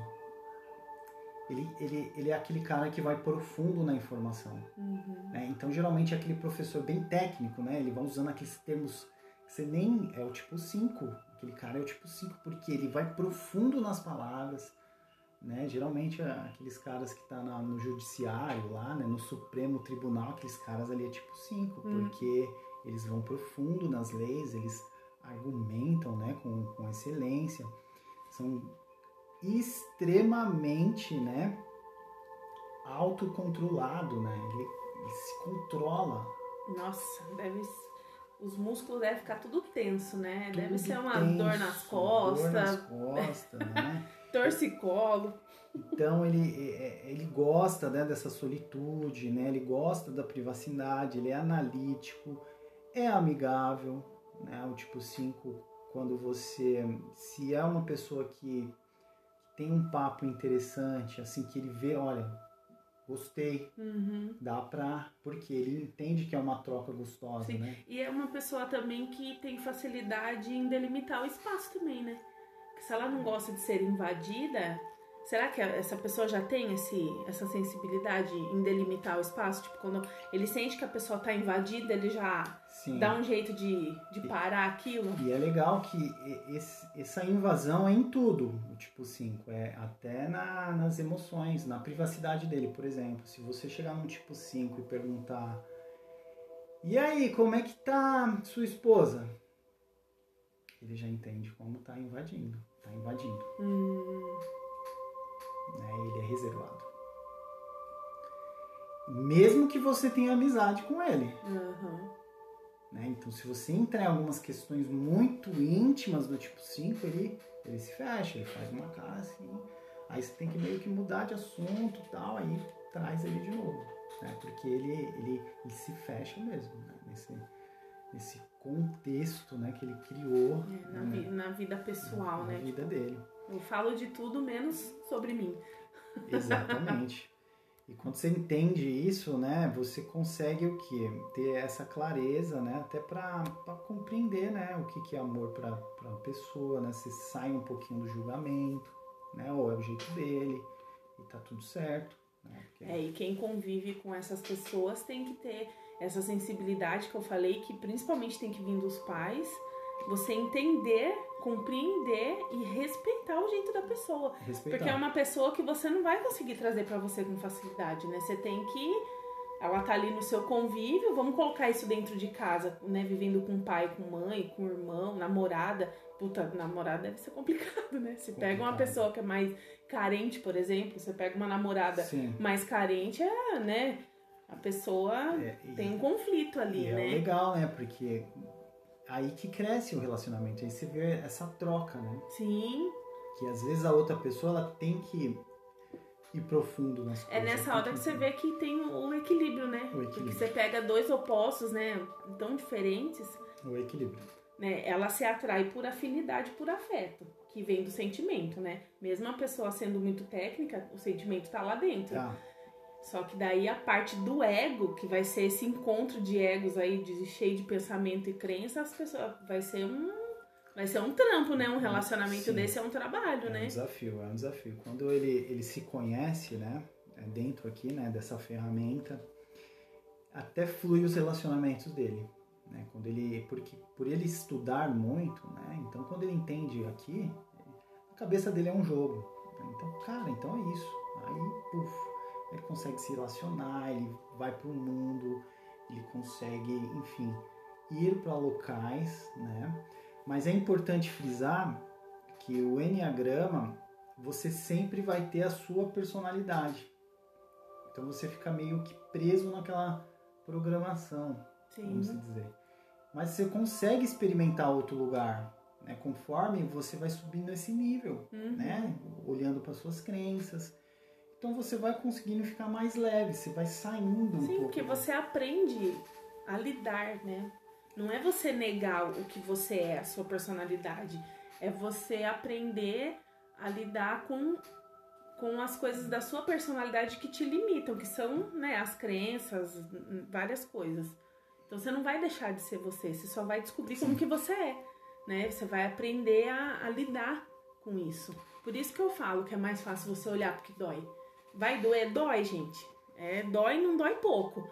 ele, ele, ele é aquele cara que vai profundo na informação. Uhum. Né? Então, geralmente, é aquele professor bem técnico, né? Ele vai usando aqueles termos você nem é o tipo 5. Aquele cara é o tipo 5 porque ele vai profundo nas palavras. Né? Geralmente, é aqueles caras que estão tá no judiciário lá, né? no Supremo Tribunal, aqueles caras ali é tipo 5, uhum. porque eles vão profundo nas leis, eles argumentam né? com, com excelência. São extremamente, né, autocontrolado, né? Ele, ele, se controla. Nossa, deve os músculos devem ficar tudo tenso, né? Tudo deve ser uma tenso, dor nas costas. Dor nas costas, né? Torcicolo. Então ele, é, é, ele gosta né, dessa solitude, né? Ele gosta da privacidade, ele é analítico, é amigável, né? O tipo 5, quando você se é uma pessoa que tem um papo interessante, assim, que ele vê, olha, gostei, uhum. dá pra. Porque ele entende que é uma troca gostosa, Sim. né? E é uma pessoa também que tem facilidade em delimitar o espaço também, né? Que se ela não gosta de ser invadida, Será que essa pessoa já tem esse, essa sensibilidade em delimitar o espaço? Tipo, quando ele sente que a pessoa está invadida, ele já Sim. dá um jeito de, de parar aquilo? E é legal que esse, essa invasão é em tudo, o tipo 5. É até na, nas emoções, na privacidade dele, por exemplo. Se você chegar num tipo 5 e perguntar e aí, como é que tá sua esposa? Ele já entende como tá invadindo. Tá invadindo. Hum né? Ele é reservado. Mesmo que você tenha amizade com ele. Uhum. Né? Então, se você entrar em algumas questões muito íntimas do tipo 5, ele, ele se fecha, ele faz uma cara assim. Aí você tem que meio que mudar de assunto tal, aí traz ele de novo. Né? Porque ele, ele, ele se fecha mesmo né? nesse, nesse contexto né? que ele criou. É, na, né? vi, na, vida pessoal, na, né? Na vida tipo, dele. Eu falo de tudo menos sobre mim. Exatamente. E quando você entende isso, né, você consegue o quê? Ter essa clareza, né, até para compreender, né, o que, que é amor para uma pessoa, né? Você sai um pouquinho do julgamento, né, ou é o jeito dele e tá tudo certo. Né, porque... É, e quem convive com essas pessoas tem que ter essa sensibilidade que eu falei, que principalmente tem que vir dos pais, você entender compreender e respeitar o jeito da pessoa. Respeitar. Porque é uma pessoa que você não vai conseguir trazer para você com facilidade, né? Você tem que Ela tá ali no seu convívio, vamos colocar isso dentro de casa, né? Vivendo com pai, com mãe, com irmão, namorada. Puta, namorada deve ser complicado, né? Se pega uma pessoa que é mais carente, por exemplo, você pega uma namorada Sim. mais carente, é, né? A pessoa É, e- tem um conflito ali, é né? legal, né? Porque aí que cresce o relacionamento, aí você vê essa troca, né? Sim. Que às vezes a outra pessoa ela tem que ir profundo nas É coisas. nessa tem hora que você vê que tem o equilíbrio, né? O Porque equilíbrio. você pega dois opostos, né? Tão diferentes, O equilíbrio. né? Ela se atrai por afinidade, por afeto, que vem do sentimento, né? Mesmo a pessoa sendo muito técnica, o sentimento tá lá dentro. Tá. Só que daí a parte do ego, que vai ser esse encontro de egos aí, de, cheio de pensamento e crença, as pessoas vai ser um vai ser um trampo, né? Um relacionamento Sim. desse é um trabalho, É um né? desafio, é um desafio. Quando ele, ele se conhece, né? é Dentro aqui, né? Dessa ferramenta, até flui os relacionamentos dele. Né? Quando ele, porque por ele estudar muito, né? Então quando ele entende aqui, a cabeça dele é um jogo. né? Então, cara, então é isso. Aí, puf, ele consegue se relacionar, ele vai para o mundo, ele consegue, enfim, ir para locais, né? Mas é importante frisar que o Enneagrama, você sempre vai ter a sua personalidade. Então você fica meio que preso naquela programação, vamos Sim. dizer. Mas você consegue experimentar outro lugar, né? Conforme você vai subindo esse nível, Uhum. né? Olhando para suas crenças. Então você vai conseguindo ficar mais leve, você vai saindo um Sim, pouco. porque você aprende a lidar, né? Não é você negar o que você é, a sua personalidade. É você aprender a lidar com, com as coisas da sua personalidade que te limitam, que são né, as crenças, várias coisas. Então você não vai deixar de ser você, você só vai descobrir como que você é. Né? Você vai aprender a, a lidar com isso. Por isso que eu falo que é mais fácil você olhar porque dói. Vai doer? Dói, gente. É, dói não dói pouco.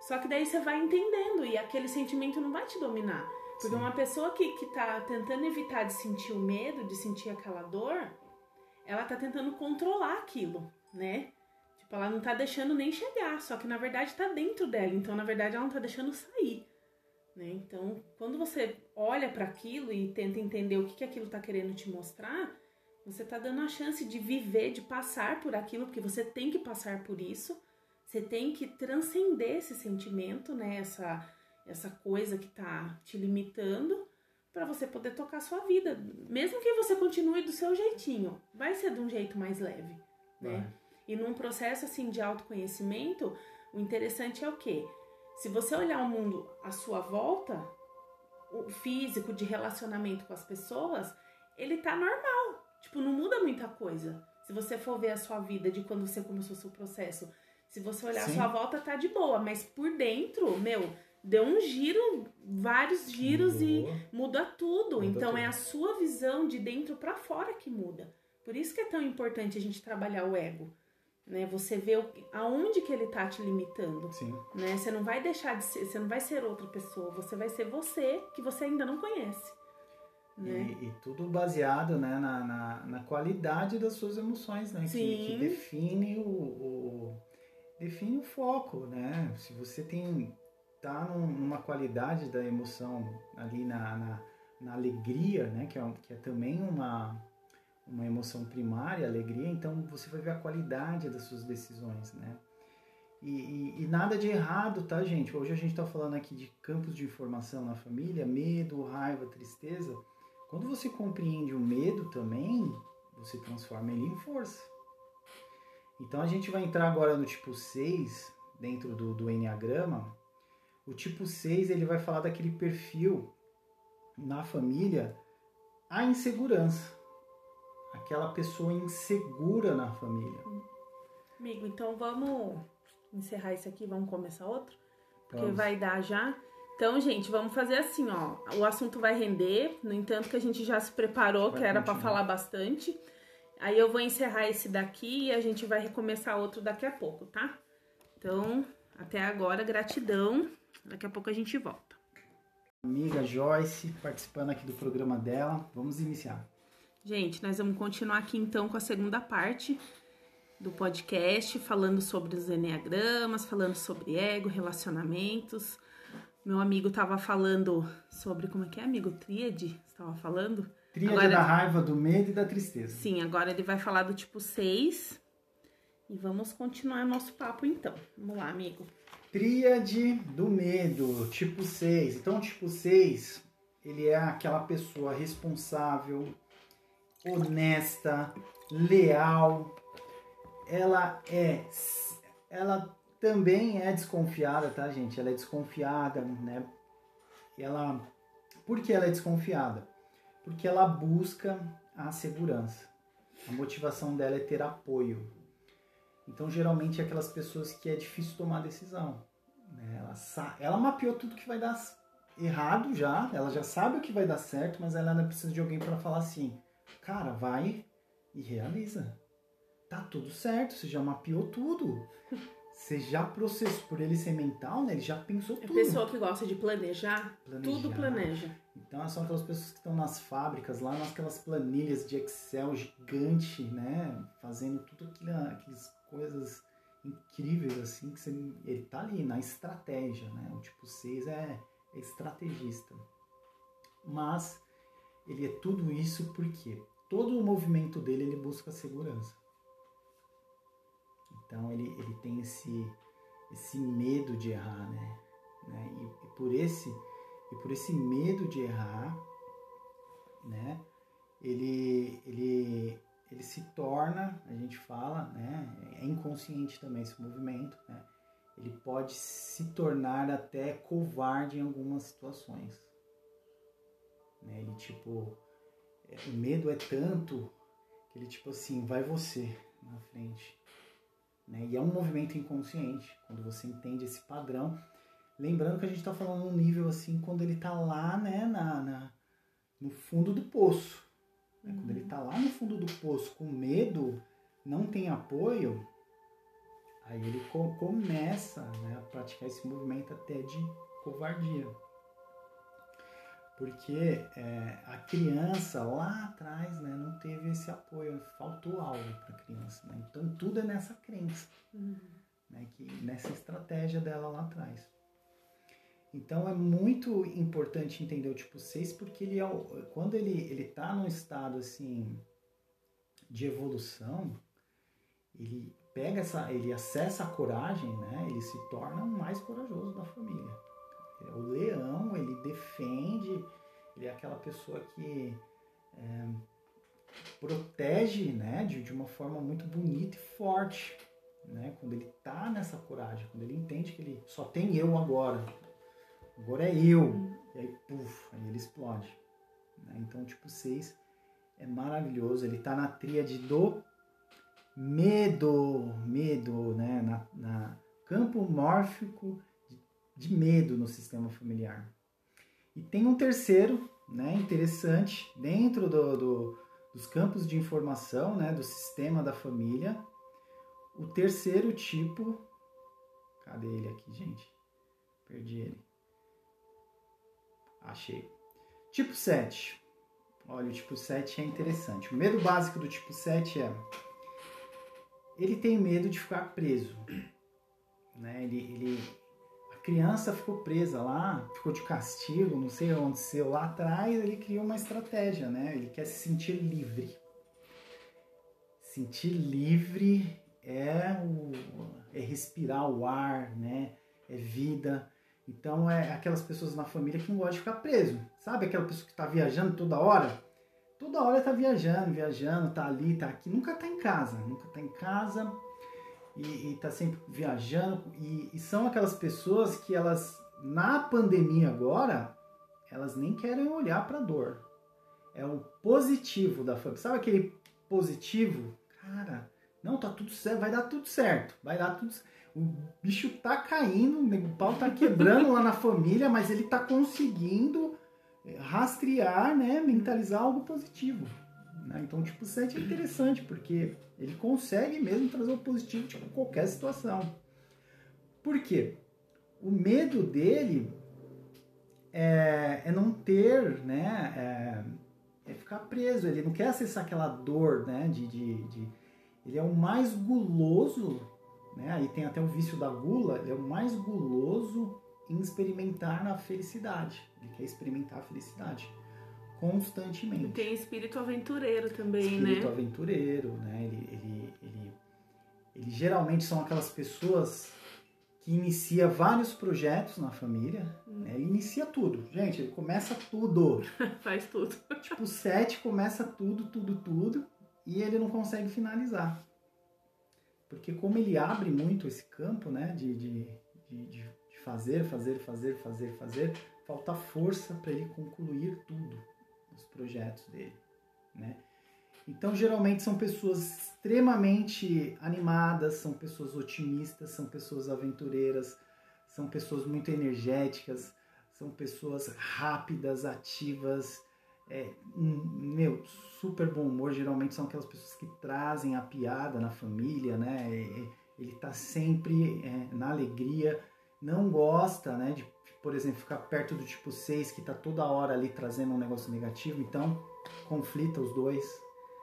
Só que daí você vai entendendo e aquele sentimento não vai te dominar. Porque Sim. uma pessoa que, que tá tentando evitar de sentir o medo, de sentir aquela dor, ela tá tentando controlar aquilo, né? Tipo, ela não tá deixando nem chegar, só que na verdade tá dentro dela, então na verdade ela não tá deixando sair. Né? Então, quando você olha para aquilo e tenta entender o que, que aquilo tá querendo te mostrar, você tá dando a chance de viver, de passar por aquilo, porque você tem que passar por isso. Você tem que transcender esse sentimento, né? Essa, essa coisa que tá te limitando para você poder tocar a sua vida. Mesmo que você continue do seu jeitinho, vai ser de um jeito mais leve, né? E num processo assim de autoconhecimento, o interessante é o quê? Se você olhar o mundo à sua volta, o físico de relacionamento com as pessoas, ele tá normal. Tipo, não muda muita coisa. Se você for ver a sua vida de quando você começou o seu processo, se você olhar Sim. a sua volta, tá de boa. Mas por dentro, meu, deu um giro, vários giros e muda tudo. Muda então tudo. é a sua visão de dentro pra fora que muda. Por isso que é tão importante a gente trabalhar o ego, né? Você vê o, aonde que ele tá te limitando, Sim. né? Você não vai deixar de ser, você não vai ser outra pessoa, você vai ser você que você ainda não conhece, né? E, e tudo baseado né, na, na, na qualidade das suas emoções, né? Que, que define o, o- define o foco, né? Se você tem tá num- numa qualidade da emoção ali na, na, na alegria, né? Que é, que é também uma uma emoção primária, alegria, então você vai ver a qualidade das suas decisões, né? E, e- e nada de errado, tá, gente? Hoje a gente tá falando aqui de campos de informação na família, medo, raiva, tristeza. Quando você compreende o medo também, você transforma ele em força. Então a gente vai entrar agora no tipo 6, dentro do, do Enneagrama. O tipo 6 ele vai falar daquele perfil na família, a insegurança. Aquela pessoa insegura na família. Amigo, então vamos encerrar isso aqui, vamos começar outro? Porque Vamos. vai dar já. Então, gente, vamos fazer assim, ó. O assunto vai render, no entanto que a gente já se preparou, Vai que era pra continuar. falar bastante. Aí eu vou encerrar esse daqui e a gente vai recomeçar outro daqui a pouco, tá? Então, até agora, gratidão. Daqui a pouco a gente volta. Amiga Joyce, participando aqui do programa dela. Vamos iniciar. Gente, nós vamos continuar aqui então com a segunda parte, do podcast, falando sobre os enneagramas, falando sobre ego, relacionamentos. Meu amigo tava falando sobre como é que é, amigo? Tríade? Estava falando? Tríade agora, da raiva, do medo e da tristeza. Sim, agora ele vai falar do tipo 6. E vamos continuar nosso papo então. Vamos lá, amigo. Tríade do medo, tipo 6. Então, tipo 6, ele é aquela pessoa responsável, honesta, leal. Ela é ela também é desconfiada, tá, gente? Ela é desconfiada, né? Ela por que ela é desconfiada? Porque ela busca a segurança. A motivação dela é ter apoio. Então, geralmente, é aquelas pessoas que é difícil tomar decisão. Né? Ela, ela mapeou tudo que vai dar errado já, ela já sabe o que vai dar certo, mas ela ainda precisa de alguém para falar assim: cara, vai e realiza. Tá tudo certo, você já mapeou tudo. Você já processou, por ele ser mental, né? Ele já pensou tudo. É pessoa que gosta de planejar, planejar, tudo planeja. Então são aquelas pessoas que estão nas fábricas, lá naquelas planilhas de Excel gigante, né? Fazendo tudo aquilo, aquelas coisas incríveis, assim, que você, ele tá ali na estratégia, né? O tipo 6 é, é estrategista. Mas ele é tudo isso porque todo o movimento dele ele busca segurança. Então ele, ele tem esse, esse medo de errar, né? né? E, e, por esse e por esse medo de errar, né? Ele ele ele se torna, a gente fala, né? É inconsciente também esse movimento, né? Ele pode se tornar até covarde em algumas situações. Né? Ele tipo é, o medo é tanto que ele tipo assim vai você na frente né? E é um movimento inconsciente, quando você entende esse padrão. Lembrando que a gente está falando num nível assim, quando ele está lá né, na, na, no fundo do poço. Né? Quando ele está lá no fundo do poço com medo, não tem apoio, aí ele co começa né, a praticar esse movimento até de covardia porque é, a criança lá atrás né, não teve esse apoio, faltou algo para a criança. Né? Então tudo é nessa crença, uhum. né, que, nessa estratégia dela lá atrás. Então é muito importante entender o tipo 6 porque ele é, quando ele ele está num estado assim de evolução, ele pega essa, ele acessa a coragem, né? Ele se torna o mais corajoso da família. O leão, ele defende, ele é aquela pessoa que é, protege né, de, de uma forma muito bonita e forte. Né? Quando ele tá nessa coragem, quando ele entende que ele só tem eu agora, agora é eu, e aí, puf, aí ele explode. Né? Então, tipo 6 é maravilhoso, ele tá na tríade do medo, medo, né? Na, na campo mórfico de medo no sistema familiar. E tem um terceiro, né, interessante, dentro do, do, dos campos de informação, né, do sistema da família. O terceiro tipo. Cadê ele aqui, gente? Perdi ele. Achei. Tipo 7. Olha, o tipo 7 é interessante. O medo básico do tipo 7 é. Ele tem medo de ficar preso. Né? Ele, ele, criança ficou presa lá, ficou de castigo, não sei onde seu lá atrás, ele criou uma estratégia, né? Ele quer se sentir livre. Sentir livre é, o, é respirar o ar, né? É vida. Então é aquelas pessoas na família que não gostam de ficar preso. Sabe aquela pessoa que está viajando toda hora? Toda hora está viajando, viajando, está ali, está aqui, nunca está em casa, nunca está em casa e está sempre viajando. E, e, são aquelas pessoas que elas, na pandemia agora, elas nem querem olhar para a dor. É o positivo da família. Sabe aquele positivo? Cara, não, tá tudo certo, vai dar tudo certo. Vai dar tudo O bicho tá caindo, o pau tá quebrando lá na família, mas ele tá conseguindo rastrear, né, mentalizar algo positivo. Né? Então, tipo, 7 é interessante, porque ele consegue mesmo trazer o positivo de tipo, qualquer situação. Por quê? O medo dele é, é não ter, né? É, é, ficar preso. Ele não quer acessar aquela dor, né? De, de, de, ele é o mais guloso, né? Aí tem até o vício da gula, ele é o mais guloso em experimentar a felicidade. Ele quer experimentar a felicidade constantemente. E tem espírito aventureiro também, espírito né? Espírito aventureiro, né? Ele, ele, ele, ele geralmente são aquelas pessoas que inicia vários projetos na família. Hum. Né? Ele inicia tudo. Gente, ele começa tudo. Faz tudo. Tipo, sete começa tudo, tudo, tudo. E ele não consegue finalizar. Porque como ele abre muito esse campo, né? De, de, de, de fazer, fazer, fazer, fazer, fazer, falta força para ele concluir tudo, os projetos dele, né? Então, geralmente são pessoas extremamente animadas, são pessoas otimistas, são pessoas aventureiras, são pessoas muito energéticas, são pessoas rápidas, ativas, é, meu, super bom humor. Geralmente são aquelas pessoas que trazem a piada na família, né? Ele está sempre é, na alegria, não gosta, né, de, por exemplo, ficar perto do tipo 6, que está toda hora ali trazendo um negócio negativo, então conflita os dois.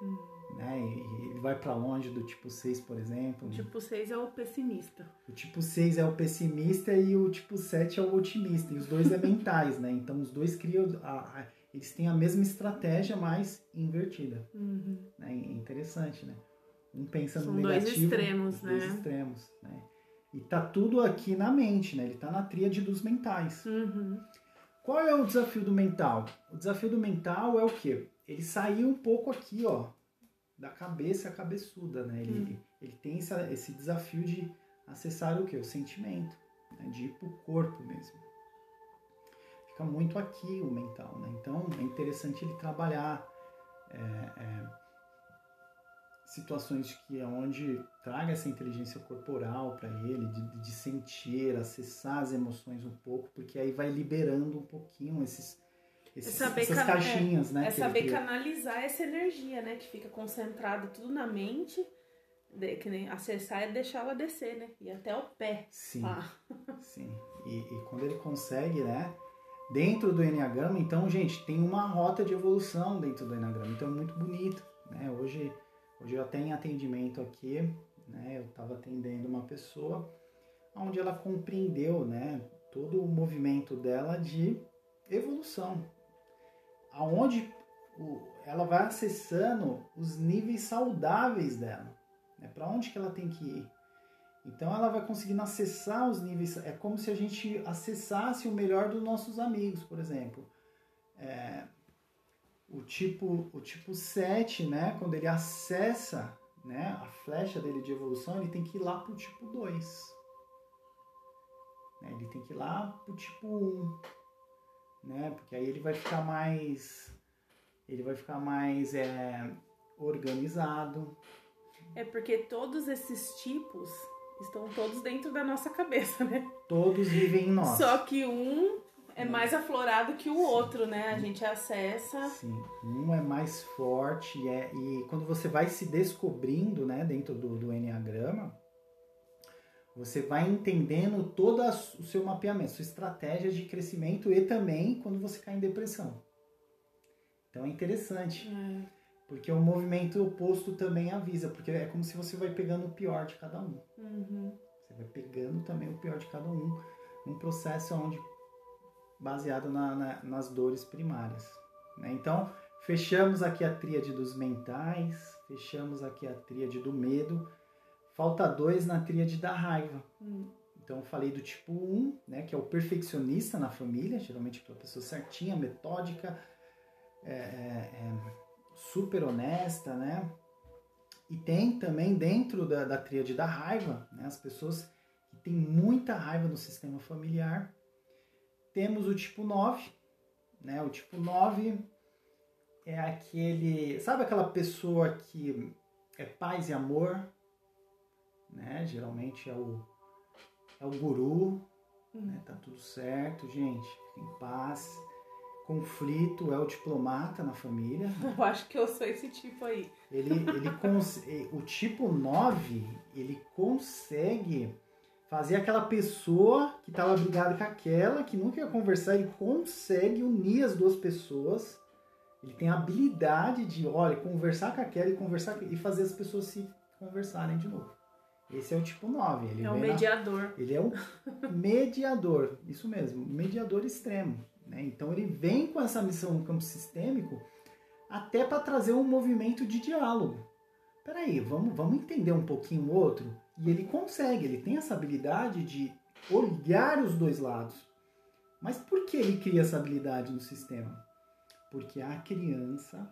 Hum. Né? E ele vai para longe do tipo 6, por exemplo. O tipo 6 é o pessimista. O tipo 6 é o pessimista e o tipo 7 é o otimista. E os dois é mentais, né? Então os dois criam. A, a, eles têm a mesma estratégia, mas invertida. Uhum. Né? Interessante, né? Um pensa São no negativo. Dois extremos, né? Dois extremos, né? E tá tudo aqui na mente, né? Ele tá na tríade dos mentais. Uhum. Qual é o desafio do mental? O desafio do mental é o quê? Ele saiu um pouco aqui, ó, da cabeça cabeçuda, né? Ele, uhum. ele tem essa, esse desafio de acessar o quê? O sentimento, né? de ir pro corpo mesmo. Fica muito aqui o mental, né? Então é interessante ele trabalhar é, é, situações que é onde traga essa inteligência corporal para ele, de, de, sentir, acessar as emoções um pouco, porque aí vai liberando um pouquinho esses, esses é essas can... caixinhas, é, né? É saber canalizar essa energia, né? Que fica concentrada tudo na mente, que nem acessar deixar ela descer, né? E até o pé. Sim. Ah. Sim. E, e quando ele consegue, né? Dentro do Enneagrama, então, gente, tem uma rota de evolução dentro do Enneagrama. Então é muito bonito, né? Hoje Hoje eu tenho atendimento aqui, né? Eu estava atendendo uma pessoa onde ela compreendeu, né, todo o movimento dela de evolução, aonde ela vai acessando os níveis saudáveis dela, né? Para onde que ela tem que ir? Então ela vai conseguindo acessar os níveis. É como se a gente acessasse o melhor dos nossos amigos, por exemplo. É, o tipo, o tipo 7, né, quando ele acessa né, a flecha dele de evolução, ele tem que ir lá para o tipo 2. Né, ele tem que ir lá para o tipo 1. Né, porque aí ele vai ficar mais. Ele vai ficar mais é, organizado. É porque todos esses tipos estão todos dentro da nossa cabeça, né? Todos vivem em nós. Só que um é mais aflorado que o outro, né? A gente acessa. Sim, um é mais forte é, e quando você vai se descobrindo, né, dentro do, do Enneagrama, você vai entendendo todo o seu mapeamento, sua estratégia de crescimento e também quando você cai em depressão. Então é interessante. É. Porque o movimento oposto também avisa, porque é como se você vai pegando o pior de cada um. Uhum. Você vai pegando também o pior de cada um. Um processo onde baseado na, na, nas dores primárias. Né? Então, fechamos aqui a tríade dos mentais, fechamos aqui a tríade do medo, falta dois na tríade da raiva. Hum. Então, falei do tipo 1, né, que é o perfeccionista na família, geralmente aquela pessoa certinha, metódica, é, é, é, super honesta, né? E tem também dentro da, da tríade da raiva, né, as pessoas que têm muita raiva no sistema familiar, temos o tipo 9, né? O tipo 9 é aquele, sabe aquela pessoa que é paz e amor, né? Geralmente é o é o guru, hum. né? Tá tudo certo, gente, fica em paz. Conflito é o diplomata na família. Eu acho que eu sou esse tipo aí. Ele, ele cons... o tipo 9, ele consegue fazer aquela pessoa que estava brigada com aquela, que nunca ia conversar, ele consegue unir as duas pessoas. Ele tem a habilidade de, olha, conversar com aquela e conversar e fazer as pessoas se conversarem de novo. Esse é o tipo 9. Ele é o vem na- mediador. ele é o mediador, isso mesmo, mediador extremo. Né? Então ele vem com essa missão no campo sistêmico até para trazer um movimento de diálogo. Peraí, vamos, vamos entender um pouquinho o outro? E ele consegue, ele tem essa habilidade de olhar os dois lados. Mas por que ele cria essa habilidade no sistema? Porque a criança.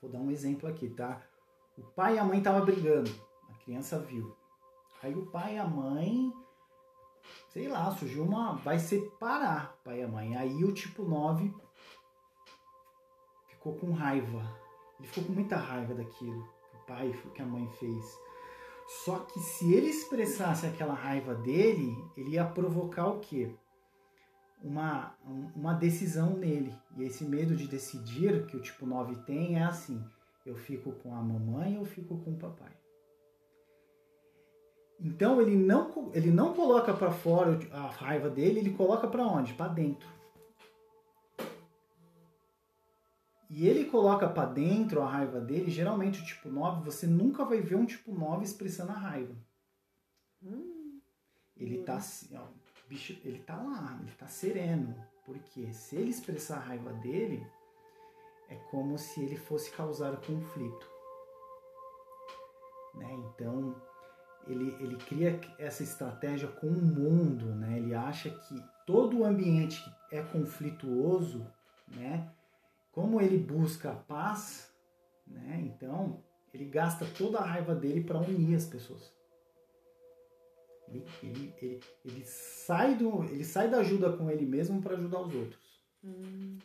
Vou dar um exemplo aqui, tá? O pai e a mãe estavam brigando. A criança viu. Aí o pai e a mãe, sei lá, surgiu uma. Vai separar pai e a mãe. Aí o tipo 9 ficou com raiva. Ele ficou com muita raiva daquilo que o pai, que a mãe fez. Só que se ele expressasse aquela raiva dele, ele ia provocar o quê? Uma, um- uma decisão nele. E esse medo de decidir que o tipo 9 tem é assim: eu fico com a mamãe ou fico com o papai. Então ele não, ele não coloca para fora a raiva dele, ele coloca para onde? Para dentro. E ele coloca para dentro a raiva dele, geralmente o tipo 9, você nunca vai ver um tipo 9 expressando a raiva. Hum, Ele tá assim, ó, bicho, ele tá lá, ele tá sereno. Porque se ele expressar a raiva dele, é como se ele fosse causar conflito. Né? Então, ele, ele cria essa estratégia com o mundo, né? Ele acha que todo o ambiente que é conflituoso, né? Como ele busca a paz, né? Então, ele gasta toda a raiva dele para unir as pessoas. Ele, ele, ele, ele sai do, ele sai da ajuda com ele mesmo para ajudar os outros. hum,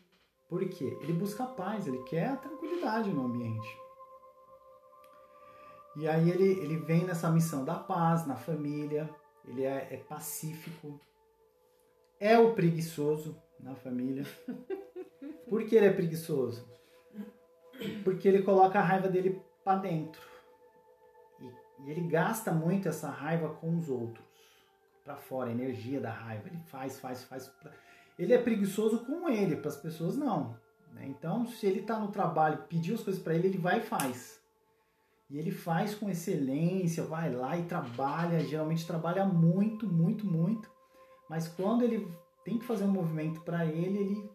Por quê? Ele busca a paz, ele quer a tranquilidade no ambiente. E aí ele, ele vem nessa missão da paz na família, ele é, é pacífico, é o preguiçoso na família. Por que ele é preguiçoso? Porque ele coloca a raiva dele para dentro. E, e ele gasta muito essa raiva com os outros. Para fora, a energia da raiva. Ele faz, faz, faz. Ele é preguiçoso com ele, para as pessoas não. né? Então, se ele está no trabalho, pediu as coisas para ele, ele vai e faz. E ele faz com excelência, vai lá e trabalha, geralmente trabalha muito, muito, muito. Mas quando ele tem que fazer um movimento para ele, ele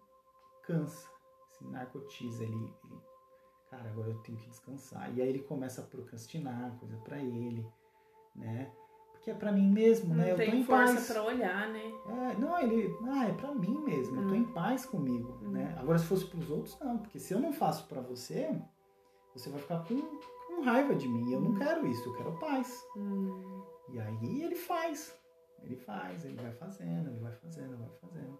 cansa, se narcotiza, ele, ele, cara, agora eu tenho que descansar. E aí ele começa a procrastinar coisa para ele, né? Porque é para mim mesmo, não né? Eu tô tem em força paz. pra olhar, né? É, não, ele, ah, é pra mim mesmo, eu tô Hum. em paz comigo, Hum. né? Agora se fosse pros outros, não, porque se eu não faço pra você, você vai ficar com, com raiva de mim, eu não Hum. quero isso, eu quero paz. Hum, E aí ele faz, ele faz, ele vai fazendo, ele vai fazendo, vai fazendo.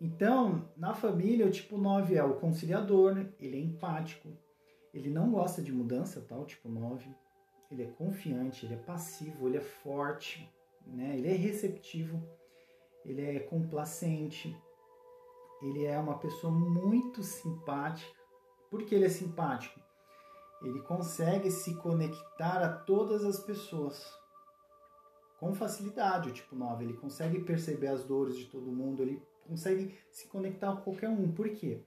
Então, na família, o tipo 9 é o conciliador, né? ele é empático, ele não gosta de mudança, tá? O tipo 9, ele é confiante, ele é passivo, ele é forte, né? Ele é receptivo, ele é complacente, ele é uma pessoa muito simpática. Por que ele é simpático? Ele consegue se conectar a todas as pessoas com facilidade, o tipo 9. Ele consegue perceber as dores de todo mundo, ele consegue se conectar com qualquer um. Por quê?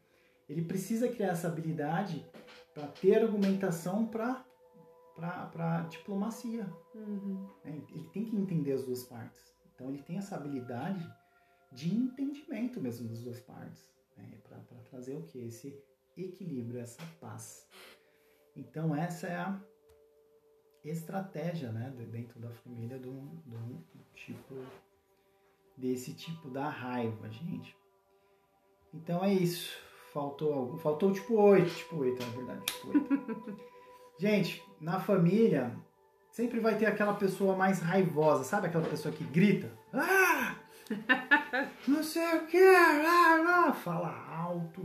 Ele precisa criar essa habilidade para ter argumentação para para diplomacia. uhum. né? Ele tem que entender as duas partes. Então ele tem essa habilidade de entendimento mesmo das duas partes, né? para trazer o que? Esse equilíbrio, essa paz. Então essa é a estratégia, né, de- dentro da família do, do tipo desse tipo da raiva, gente. Então é isso. Faltou algo. Faltou tipo 8, tipo 8, na verdade, tipo 8. gente, na família sempre vai ter aquela pessoa mais raivosa, sabe aquela pessoa que grita? Ah! Não sei o que, ah, ah, fala alto.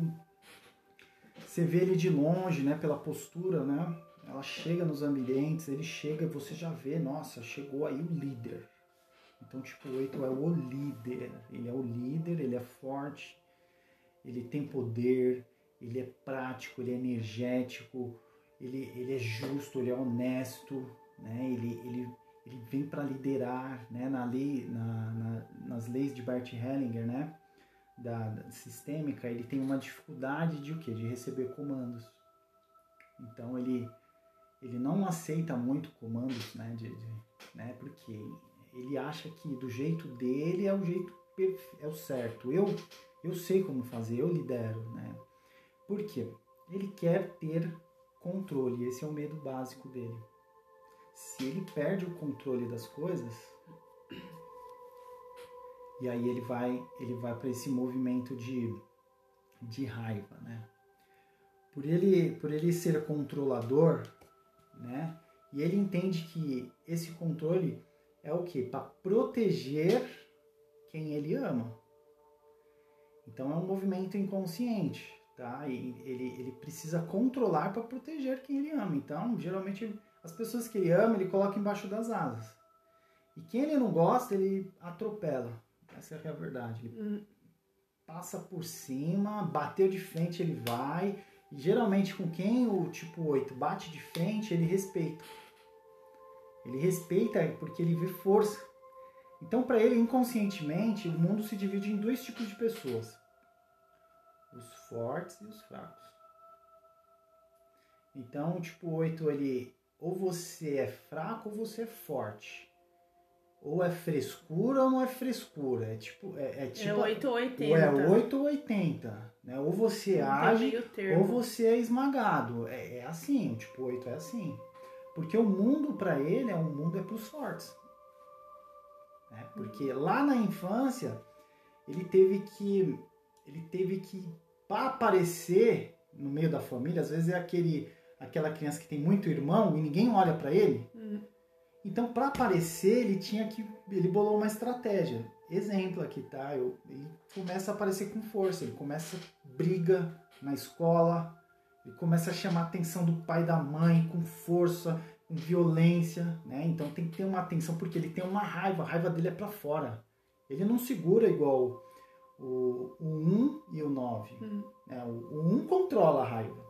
Você vê ele de longe, né, pela postura, né? Ela chega nos ambientes, ele chega e você já vê, nossa, chegou aí o líder. Então, tipo, 8 é o líder. Ele é o líder, ele é forte, ele tem poder, ele é prático, ele é energético, ele, ele é justo, ele é honesto, né? Ele, ele, ele vem para liderar, né? Na lei, na, na- nas leis de Bert Hellinger, né? Da, da sistêmica, ele tem uma dificuldade de o quê? De receber comandos. Então ele ele não aceita muito comandos, né, de, de, né, porque ele acha que do jeito dele é o jeito é o certo. Eu eu sei como fazer, eu lidero, né? Por quê? Ele quer ter controle, esse é o medo básico dele. Se ele perde o controle das coisas, e aí ele vai ele vai para esse movimento de, de raiva, né? Por ele por ele ser controlador, né? E ele entende que esse controle é o que? Para proteger quem ele ama. Então é um movimento inconsciente, tá? E ele, ele precisa controlar para proteger quem ele ama. Então, geralmente, as pessoas que ele ama, ele coloca embaixo das asas. E quem ele não gosta, ele atropela. Essa é a verdade. Ele hum. passa por cima, bateu de frente, ele vai. E geralmente com quem o tipo 8 bate de frente, ele respeita. Ele respeita porque ele vê força. Então, para ele, inconscientemente, o mundo se divide em dois tipos de pessoas: os fortes e os fracos. Então, tipo 8, ele ou você é fraco ou você é forte. Ou é frescura ou não é frescura. É tipo. É, é tipo. É 8 ou 80. Ou é 8 ou 80. Né? Ou você não age ou você é esmagado. É, é assim, o tipo 8 é assim. Porque o mundo para ele é um mundo é para os fortes. Né? Porque lá na infância ele teve que ele teve que aparecer no meio da família, às vezes é aquele aquela criança que tem muito irmão e ninguém olha para ele. Uhum. Então, para aparecer, ele tinha que ele bolou uma estratégia. Exemplo aqui, tá? Eu, ele começa a aparecer com força, ele começa briga na escola, ele começa a chamar a atenção do pai e da mãe com força, com violência, né? Então tem que ter uma atenção porque ele tem uma raiva, a raiva dele é para fora. Ele não segura igual o, o 1 e o 9. Uhum. Né? O, o 1 controla a raiva.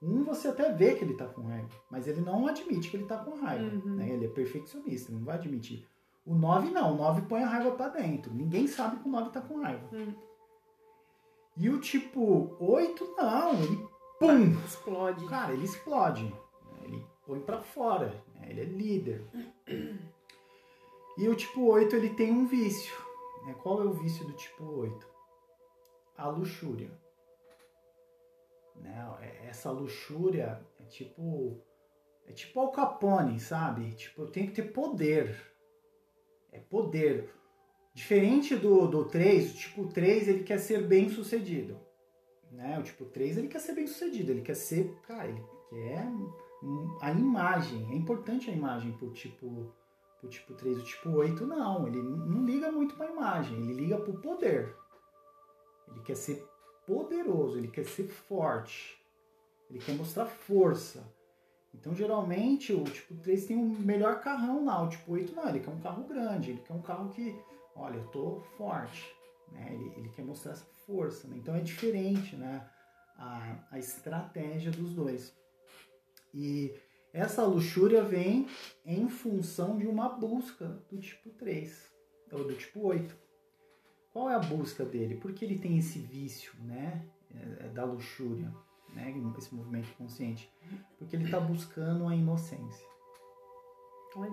O 1 você até vê que ele tá com raiva, mas ele não admite que ele tá com raiva. Uhum. Né? Ele é perfeccionista, não vai admitir. O 9 não, o 9 põe a raiva para dentro. Ninguém sabe que o 9 tá com raiva. Uhum. E o tipo 8 não, ele pum! Explode. Cara, ele explode põe para fora. Né? Ele é líder. E o tipo 8 ele tem um vício. Né? Qual é o vício do tipo 8? A luxúria. Né? É, essa luxúria é tipo. É tipo Al Capone, sabe? Tipo, eu tenho que ter poder. É poder. Diferente do, do 3, o tipo 3 ele quer ser bem sucedido. Né? O tipo 3 ele quer ser bem sucedido, ele quer ser. Cara, ele quer a imagem. É importante a imagem pro tipo, pro tipo 3. O tipo 8 não, ele não liga muito para a imagem, ele liga para o poder. Ele quer ser poderoso, ele quer ser forte. Ele quer mostrar força. Então, geralmente, o tipo 3 tem um melhor carrão lá. O tipo 8 não, ele quer um carro grande, ele quer um carro que, olha, eu tô forte. Né? Ele, ele quer mostrar essa força. Né? Então, é diferente né? a, a estratégia dos dois. E essa luxúria vem em função de uma busca do tipo 3, ou do tipo 8. Qual é a busca dele? Por que ele tem esse vício né, é, é da luxúria, né, esse movimento consciente? Porque ele está buscando a inocência. Olha,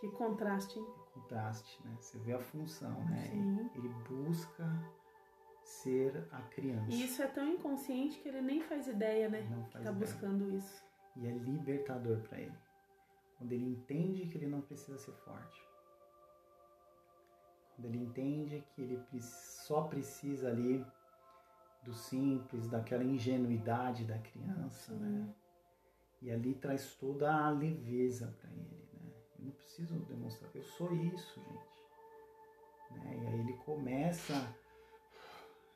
que contraste, hein? Contraste, né? Você vê a função, né? Sim. Ele busca ser a criança. E isso é tão inconsciente que ele nem faz ideia, né? Não faz que tá ideia. buscando isso. E é libertador para ele. Quando ele entende que ele não precisa ser forte. Quando ele entende que ele só precisa ali do simples, daquela ingenuidade da criança, Sim. né? E ali traz toda a leveza para ele, né? Eu não preciso demonstrar, eu sou isso, gente. Né? E aí ele começa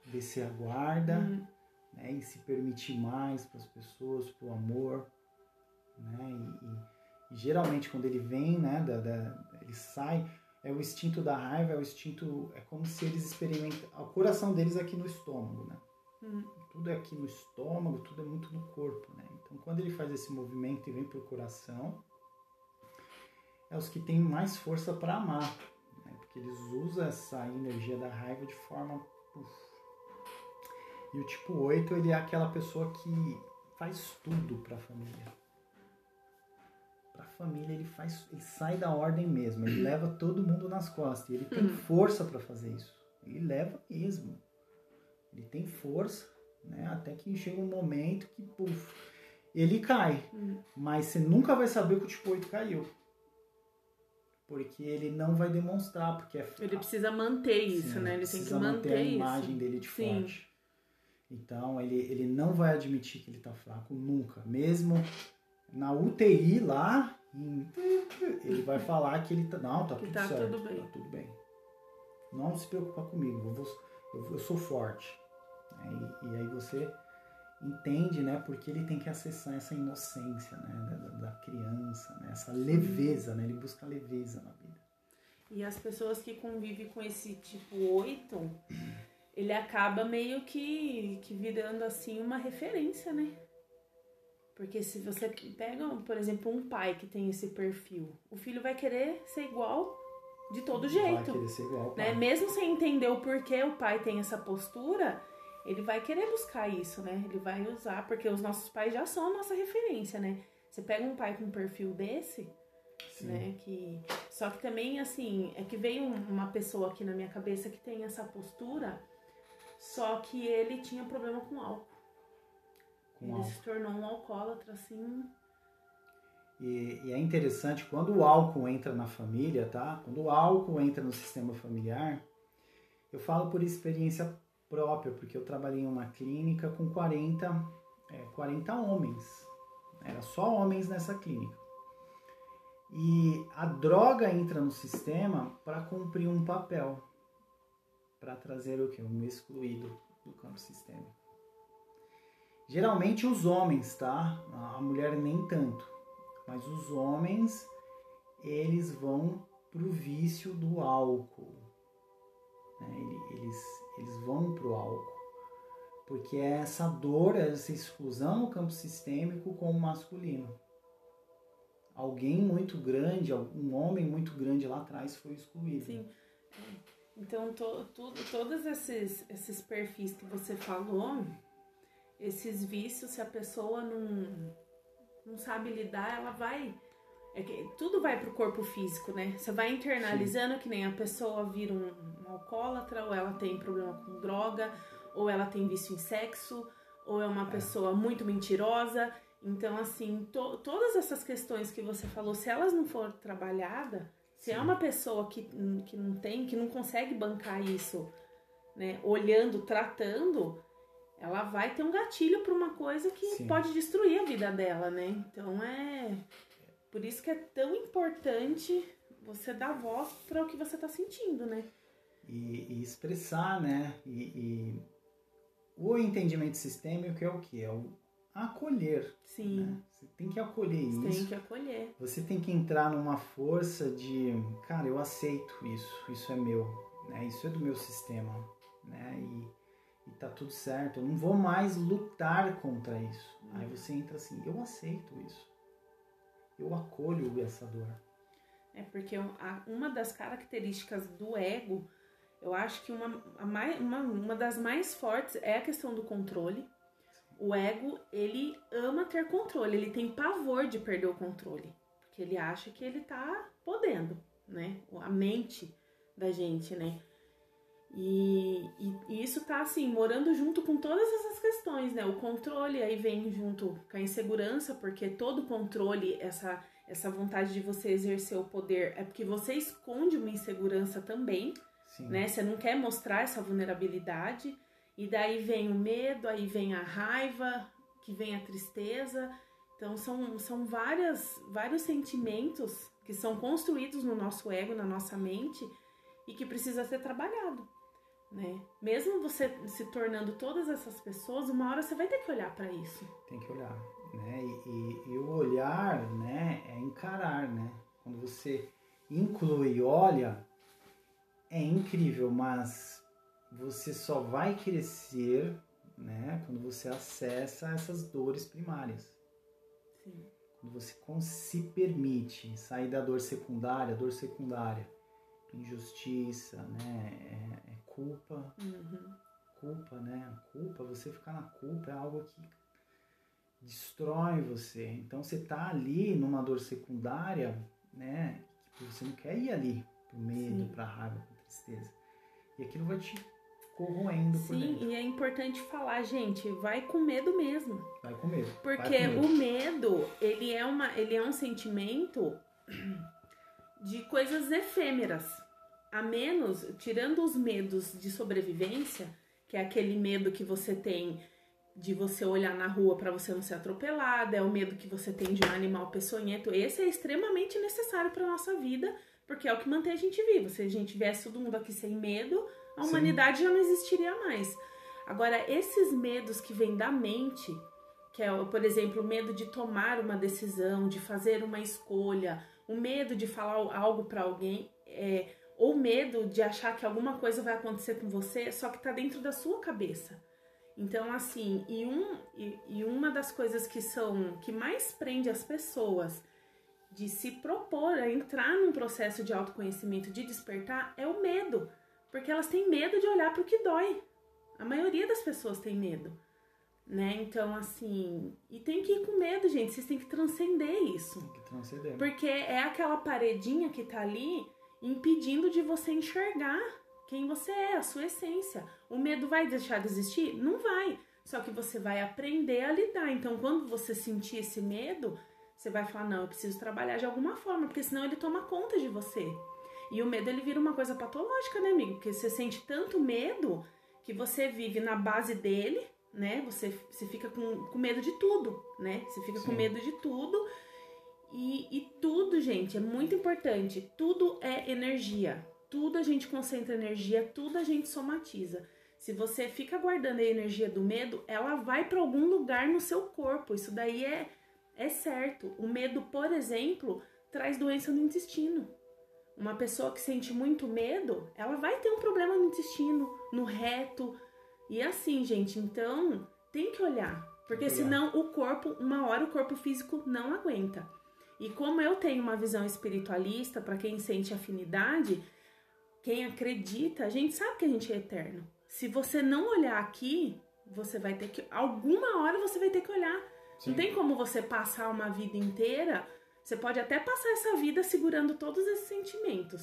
descer a guarda uhum. né, e se permitir mais para as pessoas, para o amor. Né, e, e, geralmente quando ele vem, né, da, da, ele sai, é o instinto da raiva, é o instinto, é como se eles experimentam, o coração deles é aqui no estômago, né? Uhum. Tudo é aqui no estômago, tudo é muito no corpo, né? Então quando ele faz esse movimento e vem para o coração, é os que têm mais força para amar, né? porque eles usam essa energia da raiva de forma e o tipo 8, ele é aquela pessoa que faz tudo para a família. para a família ele faz, ele sai da ordem mesmo, ele leva todo mundo nas costas. E ele tem força para fazer isso. Ele leva mesmo. Ele tem força, né? Até que chega um momento que puf, ele cai. Hum. Mas você nunca vai saber que o tipo 8 caiu. Porque ele não vai demonstrar, porque é Ele precisa manter isso, Sim, né? Ele tem que precisa manter, a isso. imagem dele de Sim. forte. Então ele, ele não vai admitir que ele tá fraco nunca. Mesmo na UTI lá, ele vai falar que ele tá. Não, tá tudo tá certo. tudo bem. Tá tudo bem. Não se preocupa comigo, eu, vou- eu, eu sou forte. né? E, e aí você entende, né, porque ele tem que acessar essa inocência, né, da, da criança, né, essa leveza, né, ele busca leveza na vida. E as pessoas que convivem com esse tipo 8, ele acaba meio que, que virando assim uma referência, né? Porque se você pega, por exemplo, um pai que tem esse perfil, o filho vai querer ser igual de todo Vai jeito. querer ser igual né? Mesmo sem entender o porquê o pai tem essa postura, ele vai querer buscar isso, né? Ele vai usar, porque os nossos pais já são a nossa referência, né? Você pega um pai com um perfil desse, Sim. né? Que só que também assim é que veio um- uma pessoa aqui na minha cabeça que tem essa postura, só que ele tinha problema com álcool. Com ele álcool. se tornou um alcoólatra assim. E, e é interessante quando o álcool entra na família, tá? Quando o álcool entra no sistema familiar, eu falo por experiência própria, porque eu trabalhei em uma clínica com 40, é, 40 homens. Era só homens nessa clínica. E a droga entra no sistema para cumprir um papel, para trazer o que? Um excluído do campo sistêmico. Geralmente os homens, tá? A mulher nem tanto. Mas os homens, eles vão pro vício do álcool. né? Ele- Eles, eles vão pro álcool. Porque é essa dor, essa exclusão no campo sistêmico com o masculino. Alguém muito grande, um homem muito grande lá atrás foi excluído. Sim. Então, to, tudo, todos esses, esses perfis que você falou, esses vícios, se a pessoa não, não sabe lidar, ela vai. É que tudo vai pro corpo físico, né? Você vai internalizando que nem a pessoa vira um, um alcoólatra, ou ela tem problema com droga, ou ela tem vício em sexo, ou é uma pessoa muito mentirosa. Então, assim, to- todas essas questões que você falou, se elas não for trabalhadas, se é uma pessoa que, que não tem, que não consegue bancar isso, né, olhando, tratando, ela vai ter um gatilho para uma coisa que Sim. pode destruir a vida dela, né? Então é por isso que é tão importante você dar voz para o que você tá sentindo, né? e, e expressar, né? E, e o entendimento sistêmico é o que? É o acolher. Sim, né? Você tem que acolher você isso. tem que acolher. Você tem que entrar numa força de, cara, eu aceito isso, isso é meu, né? Isso é do meu sistema, né? E, e tá tudo certo. Eu não vou mais lutar contra isso. Aí você entra assim, eu aceito isso. Eu acolho essa dor. É porque um- uma das características do ego, eu acho que uma, uma, uma das mais fortes é a questão do controle. O ego, ele ama ter controle, ele tem pavor de perder o controle. Porque ele acha que ele tá podendo, né? A mente da gente, né? E, e- e isso tá assim, morando junto com todas essas questões, né? O controle aí vem junto com a insegurança, porque todo controle, essa, essa vontade de você exercer o poder, é porque você esconde uma insegurança também, Sim. né? Você não quer mostrar essa vulnerabilidade. E daí vem o medo, aí vem a raiva, que vem a tristeza. Então são, são várias, vários sentimentos que são construídos no nosso ego, na nossa mente, e que precisa ser trabalhado. Né? Mesmo você se tornando todas essas pessoas, uma hora você vai ter que olhar para isso. Tem que olhar, né? E, e- e o olhar, né, é encarar, né? Quando você inclui olha, é incrível, mas você só vai crescer, né, quando você acessa essas dores primárias. Sim. Quando você se permite sair da dor secundária, dor secundária, injustiça, né, é, é culpa, Uhum. culpa, né? Culpa, você ficar na culpa é algo que destrói você. Então você tá ali numa dor secundária, né? Que você não quer ir ali pro medo, Sim. pra raiva, pra tristeza. E aquilo vai te corroendo Sim, por dentro. e é importante falar, gente, vai com medo mesmo. Vai com medo. Porque medo. o medo, ele é, uma, ele é um sentimento de coisas efêmeras. A menos, tirando os medos de sobrevivência, que é aquele medo que você tem de você olhar na rua para você não ser atropelada, é o medo que você tem de um animal peçonhento. Esse é extremamente necessário para nossa vida, porque é o que mantém a gente vivo. Se a gente viesse todo mundo aqui sem medo, a Sim. humanidade já não existiria mais. Agora, esses medos que vêm da mente, que é, por exemplo, o medo de tomar uma decisão, de fazer uma escolha, o medo de falar algo para alguém, é, ou medo de achar que alguma coisa vai acontecer com você, só que tá dentro da sua cabeça. Então, assim, e, um, e, e uma das coisas que são que mais prende as pessoas de se propor a entrar num processo de autoconhecimento, de despertar, é o medo. Porque elas têm medo de olhar para o que dói. A maioria das pessoas tem medo. Né? Então, assim, e tem que ir com medo, gente. Vocês têm que transcender isso. Tem que transcender. Porque é aquela paredinha que tá ali impedindo de você enxergar quem você é, a sua essência. O medo vai deixar de existir? Não vai. Só que você vai aprender a lidar. Então, quando você sentir esse medo, você vai falar: não, eu preciso trabalhar de alguma forma, porque senão ele toma conta de você. E o medo ele vira uma coisa patológica, né, amigo? Porque você sente tanto medo que você vive na base dele, né? Você, você fica com, com medo de tudo, né? Você fica Sim. com medo de tudo. E, e tudo, gente, é muito importante. Tudo é energia tudo a gente concentra energia, tudo a gente somatiza. Se você fica guardando a energia do medo, ela vai para algum lugar no seu corpo. Isso daí é, é certo. O medo, por exemplo, traz doença no intestino. Uma pessoa que sente muito medo, ela vai ter um problema no intestino, no reto. E assim, gente, então tem que olhar. Porque senão o corpo, uma hora o corpo físico não aguenta. E como eu tenho uma visão espiritualista, para quem sente afinidade, quem acredita, a gente sabe que a gente é eterno. Se você não olhar aqui, você vai ter que. Alguma hora você vai ter que olhar. Sim. Não tem como você passar uma vida inteira. Você pode até passar essa vida segurando todos esses sentimentos.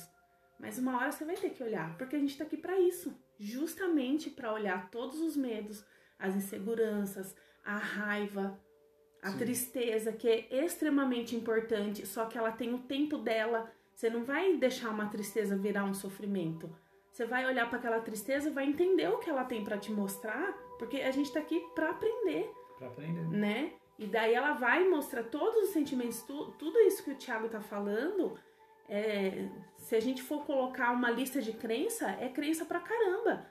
Mas uma hora você vai ter que olhar, porque a gente tá aqui para isso, justamente para olhar todos os medos, as inseguranças, a raiva, a Sim. tristeza, que é extremamente importante, só que ela tem o tempo dela. Você não vai deixar uma tristeza virar um sofrimento. Você vai olhar para aquela tristeza, vai entender o que ela tem para te mostrar, porque a gente tá aqui para aprender. Para aprender. Né? E daí ela vai mostrar todos os sentimentos, tu, tudo isso que o Thiago tá falando. É, se a gente for colocar uma lista de crença, é crença pra caramba.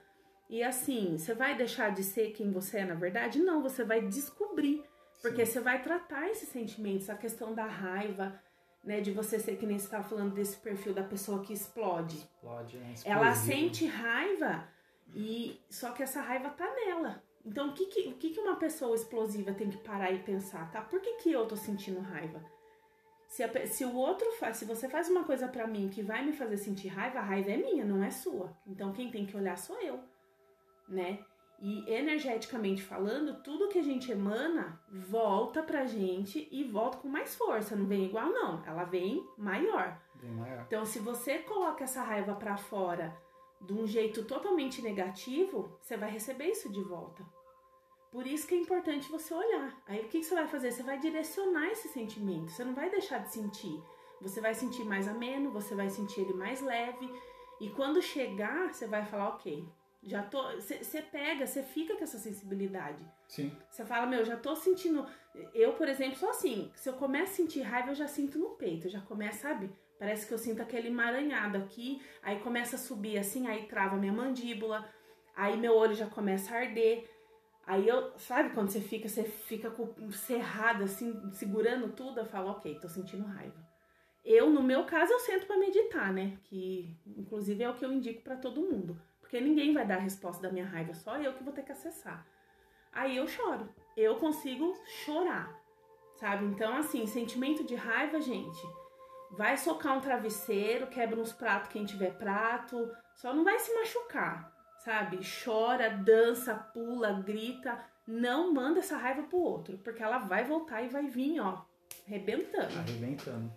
E assim, você vai deixar de ser quem você é na verdade? Não, você vai descobrir. Porque Sim. você vai tratar esses sentimentos, a questão da raiva, né? De você ser que nem você estava falando desse perfil da pessoa que explode. Explode, né? Ela sente raiva e só que essa raiva tá nela. Então, o que, que, o que, que uma pessoa explosiva tem que parar e pensar, tá? Por que, que eu tô sentindo raiva? Se, a, se o outro faz, se você faz uma coisa para mim que vai me fazer sentir raiva, a raiva é minha, não é sua. Então, quem tem que olhar sou eu, né? E energeticamente falando, tudo que a gente emana volta pra gente e volta com mais força. Não vem igual, não. Ela vem maior. Vem maior. Então, se você coloca essa raiva para fora de um jeito totalmente negativo, você vai receber isso de volta. Por isso que é importante você olhar. Aí o que você vai fazer? Você vai direcionar esse sentimento. Você não vai deixar de sentir. Você vai sentir mais ameno, você vai sentir ele mais leve. E quando chegar, você vai falar, ok, já tô. Você pega, você fica com essa sensibilidade. Sim. Você fala, meu, já tô sentindo. Eu, por exemplo, sou assim. Se eu começo a sentir raiva, eu já sinto no peito. Eu já começa, sabe? Parece que eu sinto aquele emaranhado aqui. Aí começa a subir assim, aí trava minha mandíbula. Aí meu olho já começa a arder. Aí eu, sabe quando você fica, você fica com cerrado assim, segurando tudo, eu falo, ok, tô sentindo raiva. Eu, no meu caso, eu sento para meditar, né? Que inclusive é o que eu indico para todo mundo. Porque ninguém vai dar a resposta da minha raiva, só eu que vou ter que acessar. Aí eu choro. Eu consigo chorar, sabe? Então, assim, sentimento de raiva, gente, vai socar um travesseiro, quebra uns pratos quem tiver prato, só não vai se machucar, sabe? Chora, dança, pula, grita. Não manda essa raiva pro outro, porque ela vai voltar e vai vir, ó, arrebentando. Arrebentando.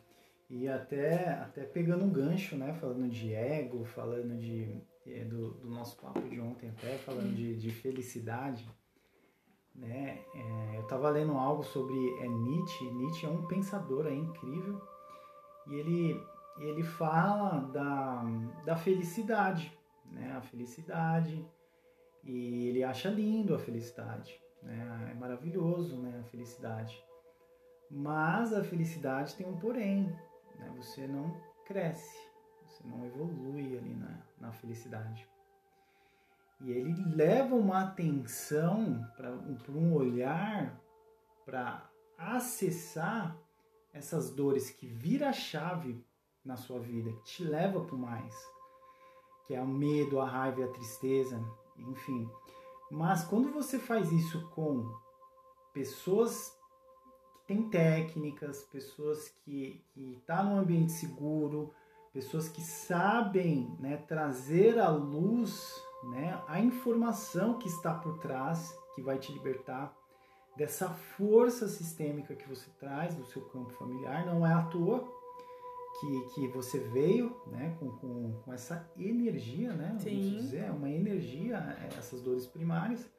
E até, até pegando um gancho, né? Falando de ego, falando de, é, do, do nosso papo de ontem até, falando de, de felicidade. Né? É, eu estava lendo algo sobre é, Nietzsche. Nietzsche é um pensador é incrível. E ele, ele fala da, da felicidade, né? A felicidade. E ele acha lindo a felicidade, né? É maravilhoso, né? A felicidade. Mas a felicidade tem um porém, né? Você não cresce, você não evolui ali na, na felicidade. E ele leva uma atenção para um olhar para acessar essas dores que vira a chave na sua vida, que te leva para mais, que é o medo, a raiva a tristeza, enfim. Mas quando você faz isso com pessoas tem técnicas, pessoas que estão tá num ambiente seguro, pessoas que sabem né, trazer à luz né, a informação que está por trás, que vai te libertar dessa força sistêmica que você traz do seu campo familiar. Não é à toa que, que você veio né, com, com, com essa energia, né? Sim. Vamos dizer, uma energia, é, essas dores primárias,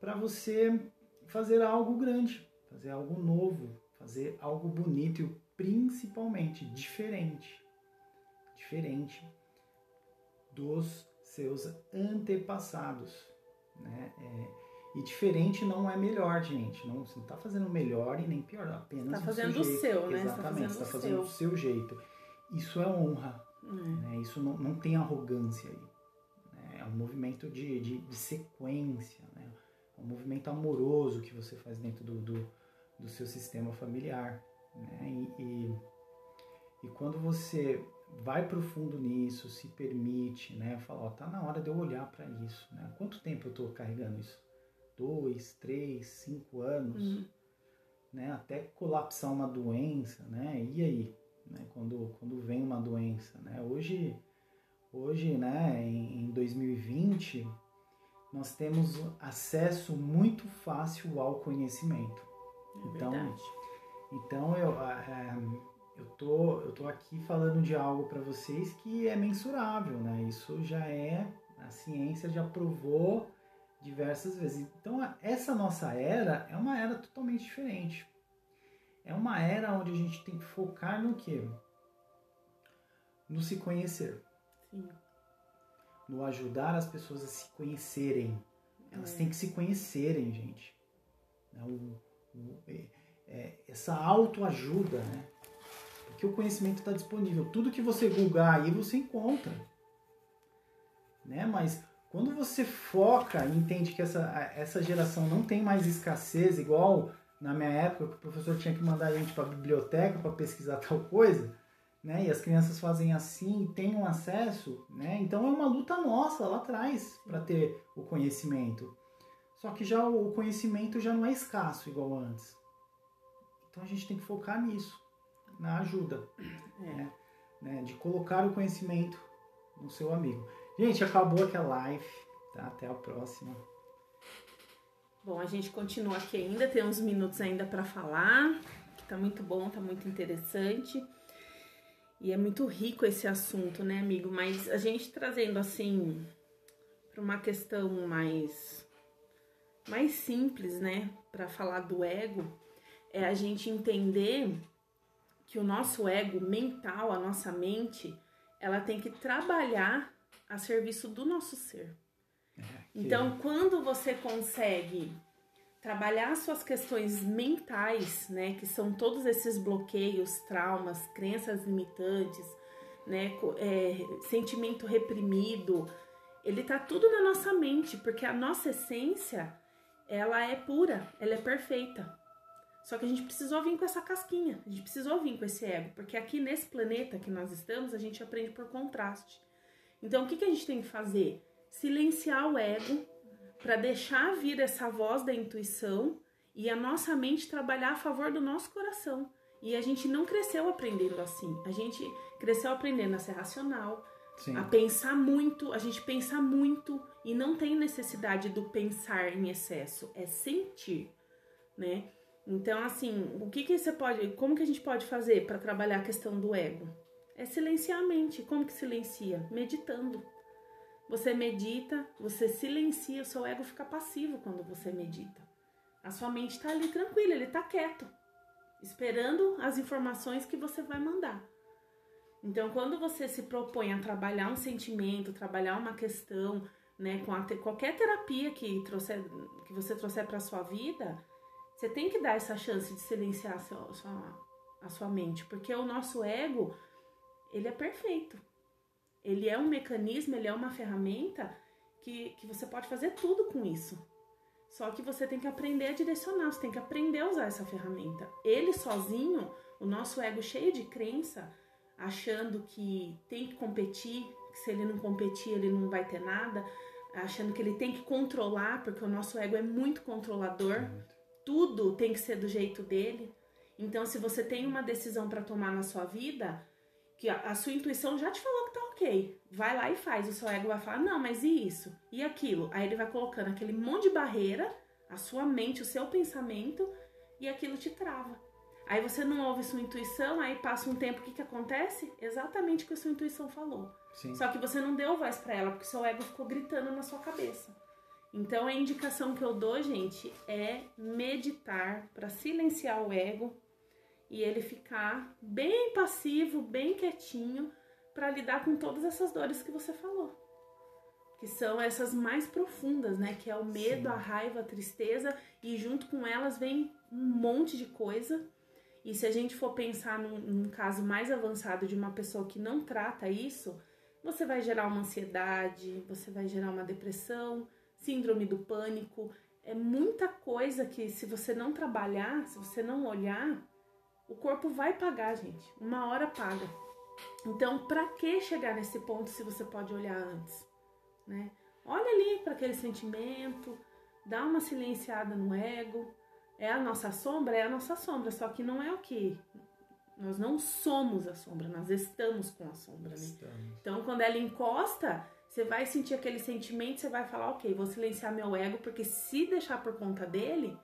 para você fazer algo grande, fazer algo novo, fazer algo bonito e principalmente diferente. Diferente dos seus antepassados. Né? É, e diferente não é melhor, gente. Não, você não está fazendo melhor e nem pior, apenas Está fazendo o seu, seu né? Exatamente, está fazendo, tá fazendo o seu jeito. Isso é honra. Hum. Né? Isso não, não tem arrogância aí. Né? É um movimento de, de, de sequência. Né? É um movimento amoroso que você faz dentro do, do do seu sistema familiar. Né? E, e, e, quando você vai profundo nisso, se permite, né? Fala, ó, tá na hora de eu olhar para isso. Né? Quanto tempo eu estou carregando isso? Dois, três, cinco anos, uhum. né? Até colapsar uma doença, né? E aí, né? Quando, quando vem uma doença, né? Hoje, hoje, né? Em, em 2020 nós temos acesso muito fácil ao conhecimento. É então, verdade. então eu, é, eu, tô, eu tô aqui falando de algo para vocês que é mensurável, né? Isso já é, a ciência já provou diversas vezes. Então, essa nossa era é uma era totalmente diferente. É uma era onde a gente tem que focar no quê? No se conhecer. Sim. No ajudar as pessoas a se conhecerem. Elas é. têm que se conhecerem, gente. O, é, é, essa autoajuda, né? Porque o conhecimento está disponível. Tudo que você googar aí você encontra. Né? Mas quando você foca e entende que essa, essa geração não tem mais escassez, igual na minha época, que o professor tinha que mandar a gente para a biblioteca para pesquisar tal coisa, né? E as crianças fazem assim e têm um acesso, né? Então é uma luta nossa lá atrás para ter o conhecimento. Só que já o conhecimento já não é escasso igual antes. Então a gente tem que focar nisso, na ajuda, é. né? de colocar o conhecimento no seu amigo. Gente, acabou aqui a live, tá? Até a próxima. Bom, a gente continua aqui ainda, tem uns minutos ainda para falar, que tá muito bom, tá muito interessante. E é muito rico esse assunto, né, amigo? Mas a gente trazendo assim para uma questão mais mais simples, né, para falar do ego, é a gente entender que o nosso ego mental, a nossa mente, ela tem que trabalhar a serviço do nosso ser. É, então, quando você consegue trabalhar suas questões mentais, né, que são todos esses bloqueios, traumas, crenças limitantes, né, é, sentimento reprimido, ele tá tudo na nossa mente, porque a nossa essência ela é pura, ela é perfeita. Só que a gente precisou vir com essa casquinha, a gente precisou vir com esse ego, porque aqui nesse planeta que nós estamos, a gente aprende por contraste. Então, o que, que a gente tem que fazer? Silenciar o ego para deixar vir essa voz da intuição e a nossa mente trabalhar a favor do nosso coração. E a gente não cresceu aprendendo assim. A gente cresceu aprendendo a ser racional, Sim. a pensar muito, a gente pensa muito e não tem necessidade do pensar em excesso, é sentir, né? Então, assim, o que que você pode, como que a gente pode fazer para trabalhar a questão do ego? É silenciar a mente. Como que silencia? Meditando. Você medita, você silencia, o seu ego fica passivo quando você medita. A sua mente está ali tranquila, ele está quieto, esperando as informações que você vai mandar. Então, quando você se propõe a trabalhar um sentimento, trabalhar uma questão, né, com qualquer terapia que, trouxer, que você trouxer para sua vida, você tem que dar essa chance de silenciar a sua, a sua mente, porque o nosso ego, ele é perfeito. Ele é um mecanismo, ele é uma ferramenta que, que você pode fazer tudo com isso. Só que você tem que aprender a direcionar, você tem que aprender a usar essa ferramenta. Ele sozinho, o nosso ego cheio de crença, achando que tem que competir, que se ele não competir ele não vai ter nada, achando que ele tem que controlar, porque o nosso ego é muito controlador, tudo tem que ser do jeito dele. Então, se você tem uma decisão para tomar na sua vida, que a, a, sua intuição já te falou que tá ok, vai lá e faz. O seu ego vai falar, não, mas e isso? E aquilo? Aí ele vai colocando aquele monte de barreira, a sua mente, o seu pensamento, e aquilo te trava. Aí você não ouve sua intuição, aí passa um tempo, o que, que acontece? Exatamente o que a sua intuição falou. Sim. Só que você não deu voz para ela, porque seu ego ficou gritando na sua cabeça. Então a indicação que eu dou, gente, é meditar para silenciar o ego e ele ficar bem passivo, bem quietinho, para lidar com todas essas dores que você falou. Que são essas mais profundas, né? Que é o medo, Sim. a raiva, a tristeza, e junto com elas vem um monte de coisa e se a gente for pensar num, num caso mais avançado de uma pessoa que não trata isso, você vai gerar uma ansiedade, você vai gerar uma depressão, síndrome do pânico. É muita coisa que, se você não trabalhar, se você não olhar, o corpo vai pagar, gente. Uma hora paga. Então, para que chegar nesse ponto se você pode olhar antes, né? Olha ali para aquele sentimento, dá uma silenciada no ego, é a nossa sombra, é a nossa sombra, só que não é o que? Nós não somos a sombra, nós estamos com a sombra, né? Então, quando ela encosta, você vai sentir aquele sentimento, você vai falar, ok, vou silenciar meu ego, porque se deixar por conta dele,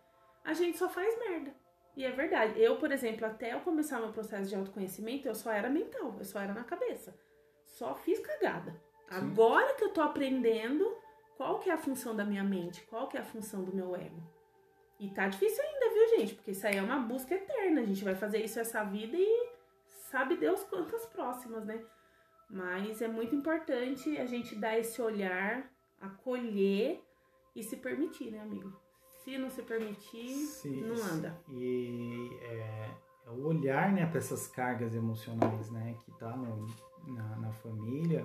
a gente só faz merda. E é verdade. Eu, por exemplo, até eu começar meu processo de autoconhecimento, eu só era mental, eu só era na cabeça. Só fiz cagada. Sim. Agora que eu tô aprendendo qual que é a função da minha mente, qual que é a função do meu ego. E tá difícil ainda, viu, gente? Porque isso aí é uma busca eterna. A gente vai fazer isso essa vida e sabe Deus quantas próximas, né? Mas é muito importante a gente dar esse olhar, acolher e se permitir, né, amigo? Se não se permitir, Sim, não anda. E é, é o olhar, né, para essas cargas emocionais, né, que tá no, na, na família.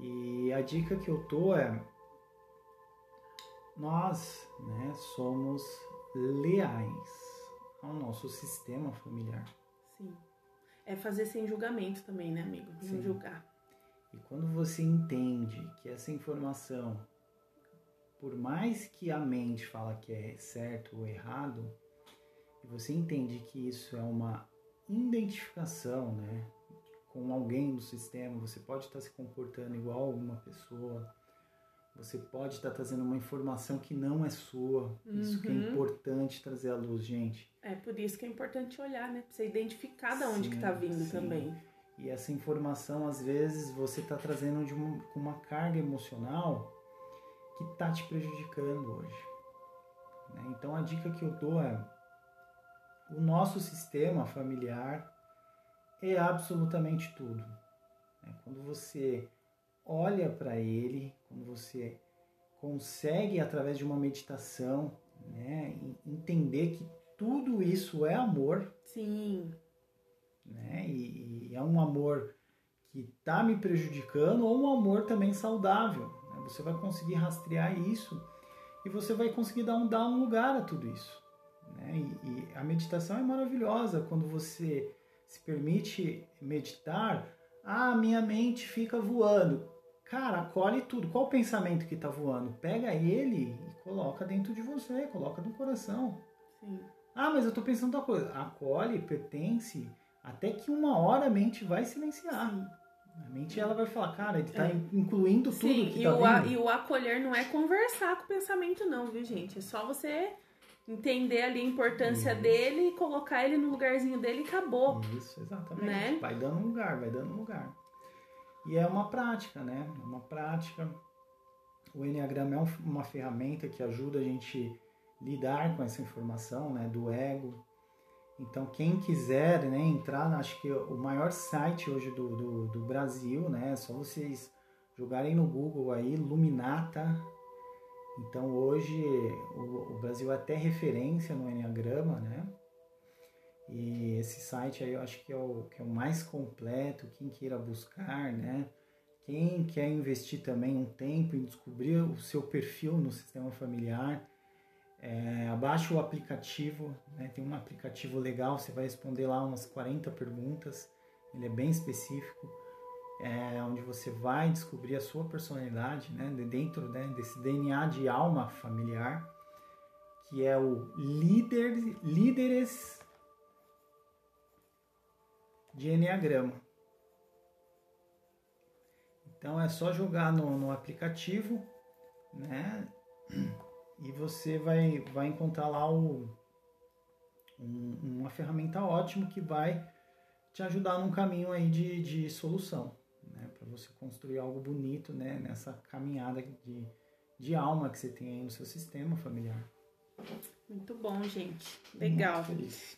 E a dica que eu tô é nós né, somos leais ao nosso sistema familiar. Sim. É fazer sem julgamento também, né, amigo? Sem julgar. E quando você entende que essa informação, por mais que a mente fala que é certo ou errado, e você entende que isso é uma identificação, né, com alguém do sistema, você pode estar se comportando igual a alguma pessoa, você pode estar trazendo uma informação que não é sua. Uhum. Isso que é uhum. importante trazer à luz, gente. É por isso que é importante olhar, né? Pra você identificar de onde sim, que tá vindo sim. também. E essa informação, às vezes, você está trazendo de uma, com uma carga emocional que tá te prejudicando hoje. Né? Então a dica que eu dou é o nosso sistema familiar é absolutamente tudo. Né? Quando você olha para ele, quando você consegue, através de uma meditação, né, entender que tudo isso é amor. Sim. Né, e, e é um amor que está me prejudicando ou um amor também saudável. Você vai conseguir rastrear isso e você vai conseguir dar um, dar um lugar a tudo isso. Né? E, e a meditação é maravilhosa quando você se permite meditar. Ah, minha mente fica voando. Cara, acolhe tudo. Qual o pensamento que está voando? Pega ele e coloca dentro de você, coloca no coração. Sim. Ah, mas eu estou pensando outra coisa. Acolhe, pertence, até que uma hora a mente vai silenciar. Sim. A mente ela vai falar, cara, ele tá é. incluindo tudo Sim, que e tá o, a, e o acolher não é conversar com o pensamento não, viu, gente? É só você entender ali a importância Isso. dele e colocar ele no lugarzinho dele e acabou. Isso, exatamente. Né? Vai dando lugar, vai dando lugar. E é uma prática, né? É uma prática. O Enneagrama é uma ferramenta que ajuda a gente lidar com essa informação, né, do ego. Então, quem quiser né, entrar, acho que o maior site hoje do, do, do Brasil, né, é só vocês jogarem no Google aí, Luminata. Então, hoje o, o Brasil é até referência no Enneagrama, né? E esse site aí eu acho que é o, que é o mais completo, quem queira buscar, né? Quem quer investir também um tempo em descobrir o seu perfil no sistema familiar, é, abaixa o aplicativo, né? tem um aplicativo legal, você vai responder lá umas 40 perguntas, ele é bem específico, é, onde você vai descobrir a sua personalidade né? dentro né? desse DNA de alma familiar, que é o líder, líderes de Enneagrama. Então é só jogar no, no aplicativo, né? E você vai, vai encontrar lá o, um, uma ferramenta ótima que vai te ajudar num caminho aí de, de solução, né? Para você construir algo bonito, né? Nessa caminhada de, de alma que você tem aí no seu sistema familiar. Muito bom, gente. Legal.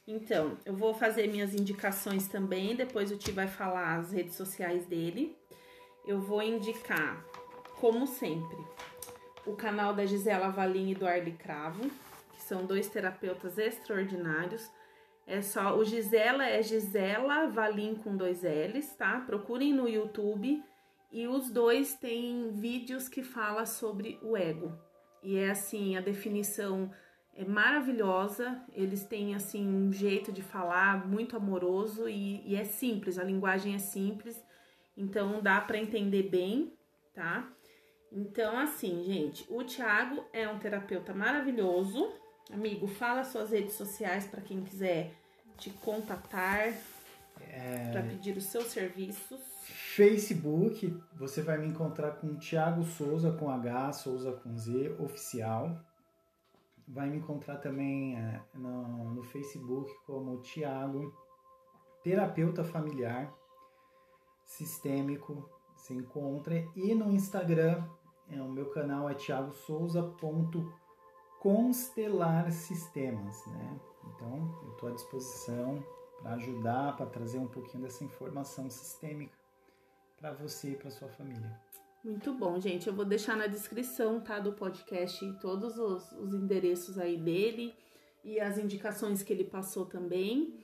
Então, eu vou fazer minhas indicações também. Depois o Ti vai falar as redes sociais dele. Eu vou indicar, como sempre, o canal da Gisela Valim e do Arli Cravo, que são dois terapeutas extraordinários. É só o Gisela é Gisela Valim com dois L's, tá? Procurem no YouTube e os dois têm vídeos que fala sobre o ego. E é assim, a definição é maravilhosa. Eles têm assim um jeito de falar muito amoroso e, e é simples, a linguagem é simples, então dá para entender bem, tá? Então, assim, gente, o Thiago é um terapeuta maravilhoso. Amigo, fala suas redes sociais para quem quiser te contatar é... para pedir os seus serviços. Facebook, você vai me encontrar com Thiago Souza com H, Souza com Z, oficial vai me encontrar também é, no, no, Facebook como Tiago, terapeuta familiar sistêmico, se encontra. E no Instagram, é, o meu canal é thiagosouza.constelarsistemas, né? Então, eu estou à disposição para ajudar, para trazer um pouquinho dessa informação sistêmica para você e para sua família. Muito bom, gente. Eu vou deixar na descrição, tá, do podcast todos os, os endereços aí dele e as indicações que ele passou também,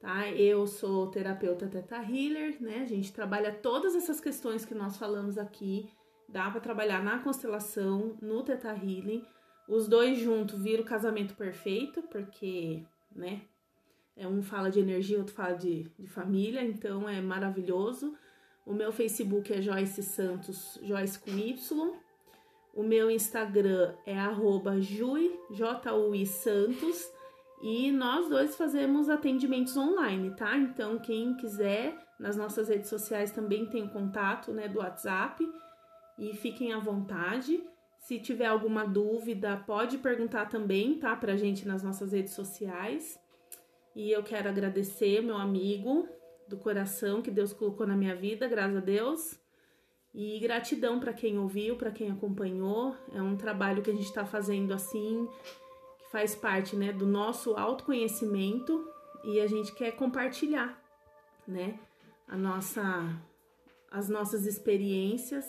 tá? Eu sou terapeuta Teta Healer, né? A gente trabalha todas essas questões que nós falamos aqui. Dá para trabalhar na constelação, no Teta Healing. Os dois juntos viram o casamento perfeito, porque, né? É um fala de energia, outro fala de, de família, então é maravilhoso. O meu Facebook é Joyce Santos, Joyce com Y. O meu Instagram é arroba Jui, J-U-I Santos. E nós dois fazemos atendimentos online, tá? Então, quem quiser, nas nossas redes sociais também tem o contato, né, do WhatsApp. E fiquem à vontade. Se tiver alguma dúvida, pode perguntar também, tá? Pra gente nas nossas redes sociais. E eu quero agradecer meu amigo do coração que Deus colocou na minha vida, graças a Deus. E gratidão para quem ouviu, para quem acompanhou. É um trabalho que a gente está fazendo assim, que faz parte né, do nosso autoconhecimento e a gente quer compartilhar né, a nossa, as nossas experiências.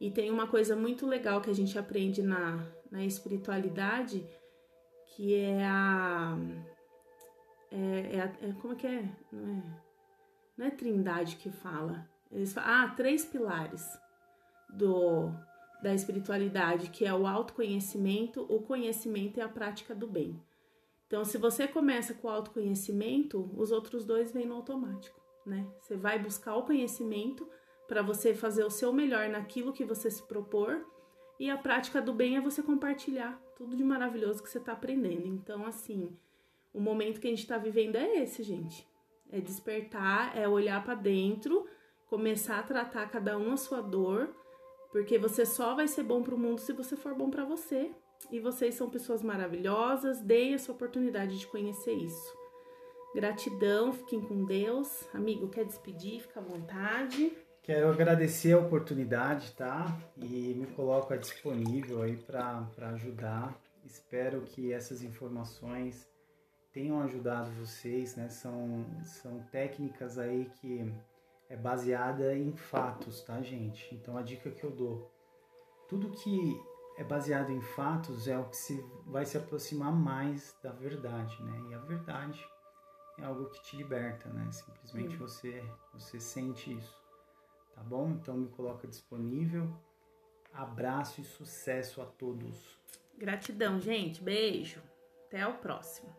E tem uma coisa muito legal que a gente aprende na, na espiritualidade, que é a. É, é, é como é que é? Não é? Não é trindade que fala. Eles falam, ah, três pilares do da espiritualidade, que é o autoconhecimento, o conhecimento e a prática do bem. Então, se você começa com o autoconhecimento, os outros dois vêm no automático, né? Você vai buscar o conhecimento para você fazer o seu melhor naquilo que você se propor, e a prática do bem é você compartilhar tudo de maravilhoso que você está aprendendo. Então, assim, o momento que a gente está vivendo é esse, gente. É despertar, é olhar para dentro começar a tratar cada um a sua dor, porque você só vai ser bom para o mundo se você for bom para você. E vocês são pessoas maravilhosas, deem essa oportunidade de conhecer isso. Gratidão, fiquem com Deus. Amigo, quer despedir? Fica à vontade. Quero agradecer a oportunidade, tá? E me coloco disponível aí para ajudar. Espero que essas informações tenham ajudado vocês, né? São, são técnicas aí que é baseada em fatos, tá, gente? Então a dica que eu dou, tudo que é baseado em fatos é o que se, vai se aproximar mais da verdade, né? E a verdade é algo que te liberta, né? Simplesmente hum. você você sente isso, tá bom? Então me coloca disponível. Abraço e sucesso a todos. Gratidão, gente. Beijo. Até o próximo.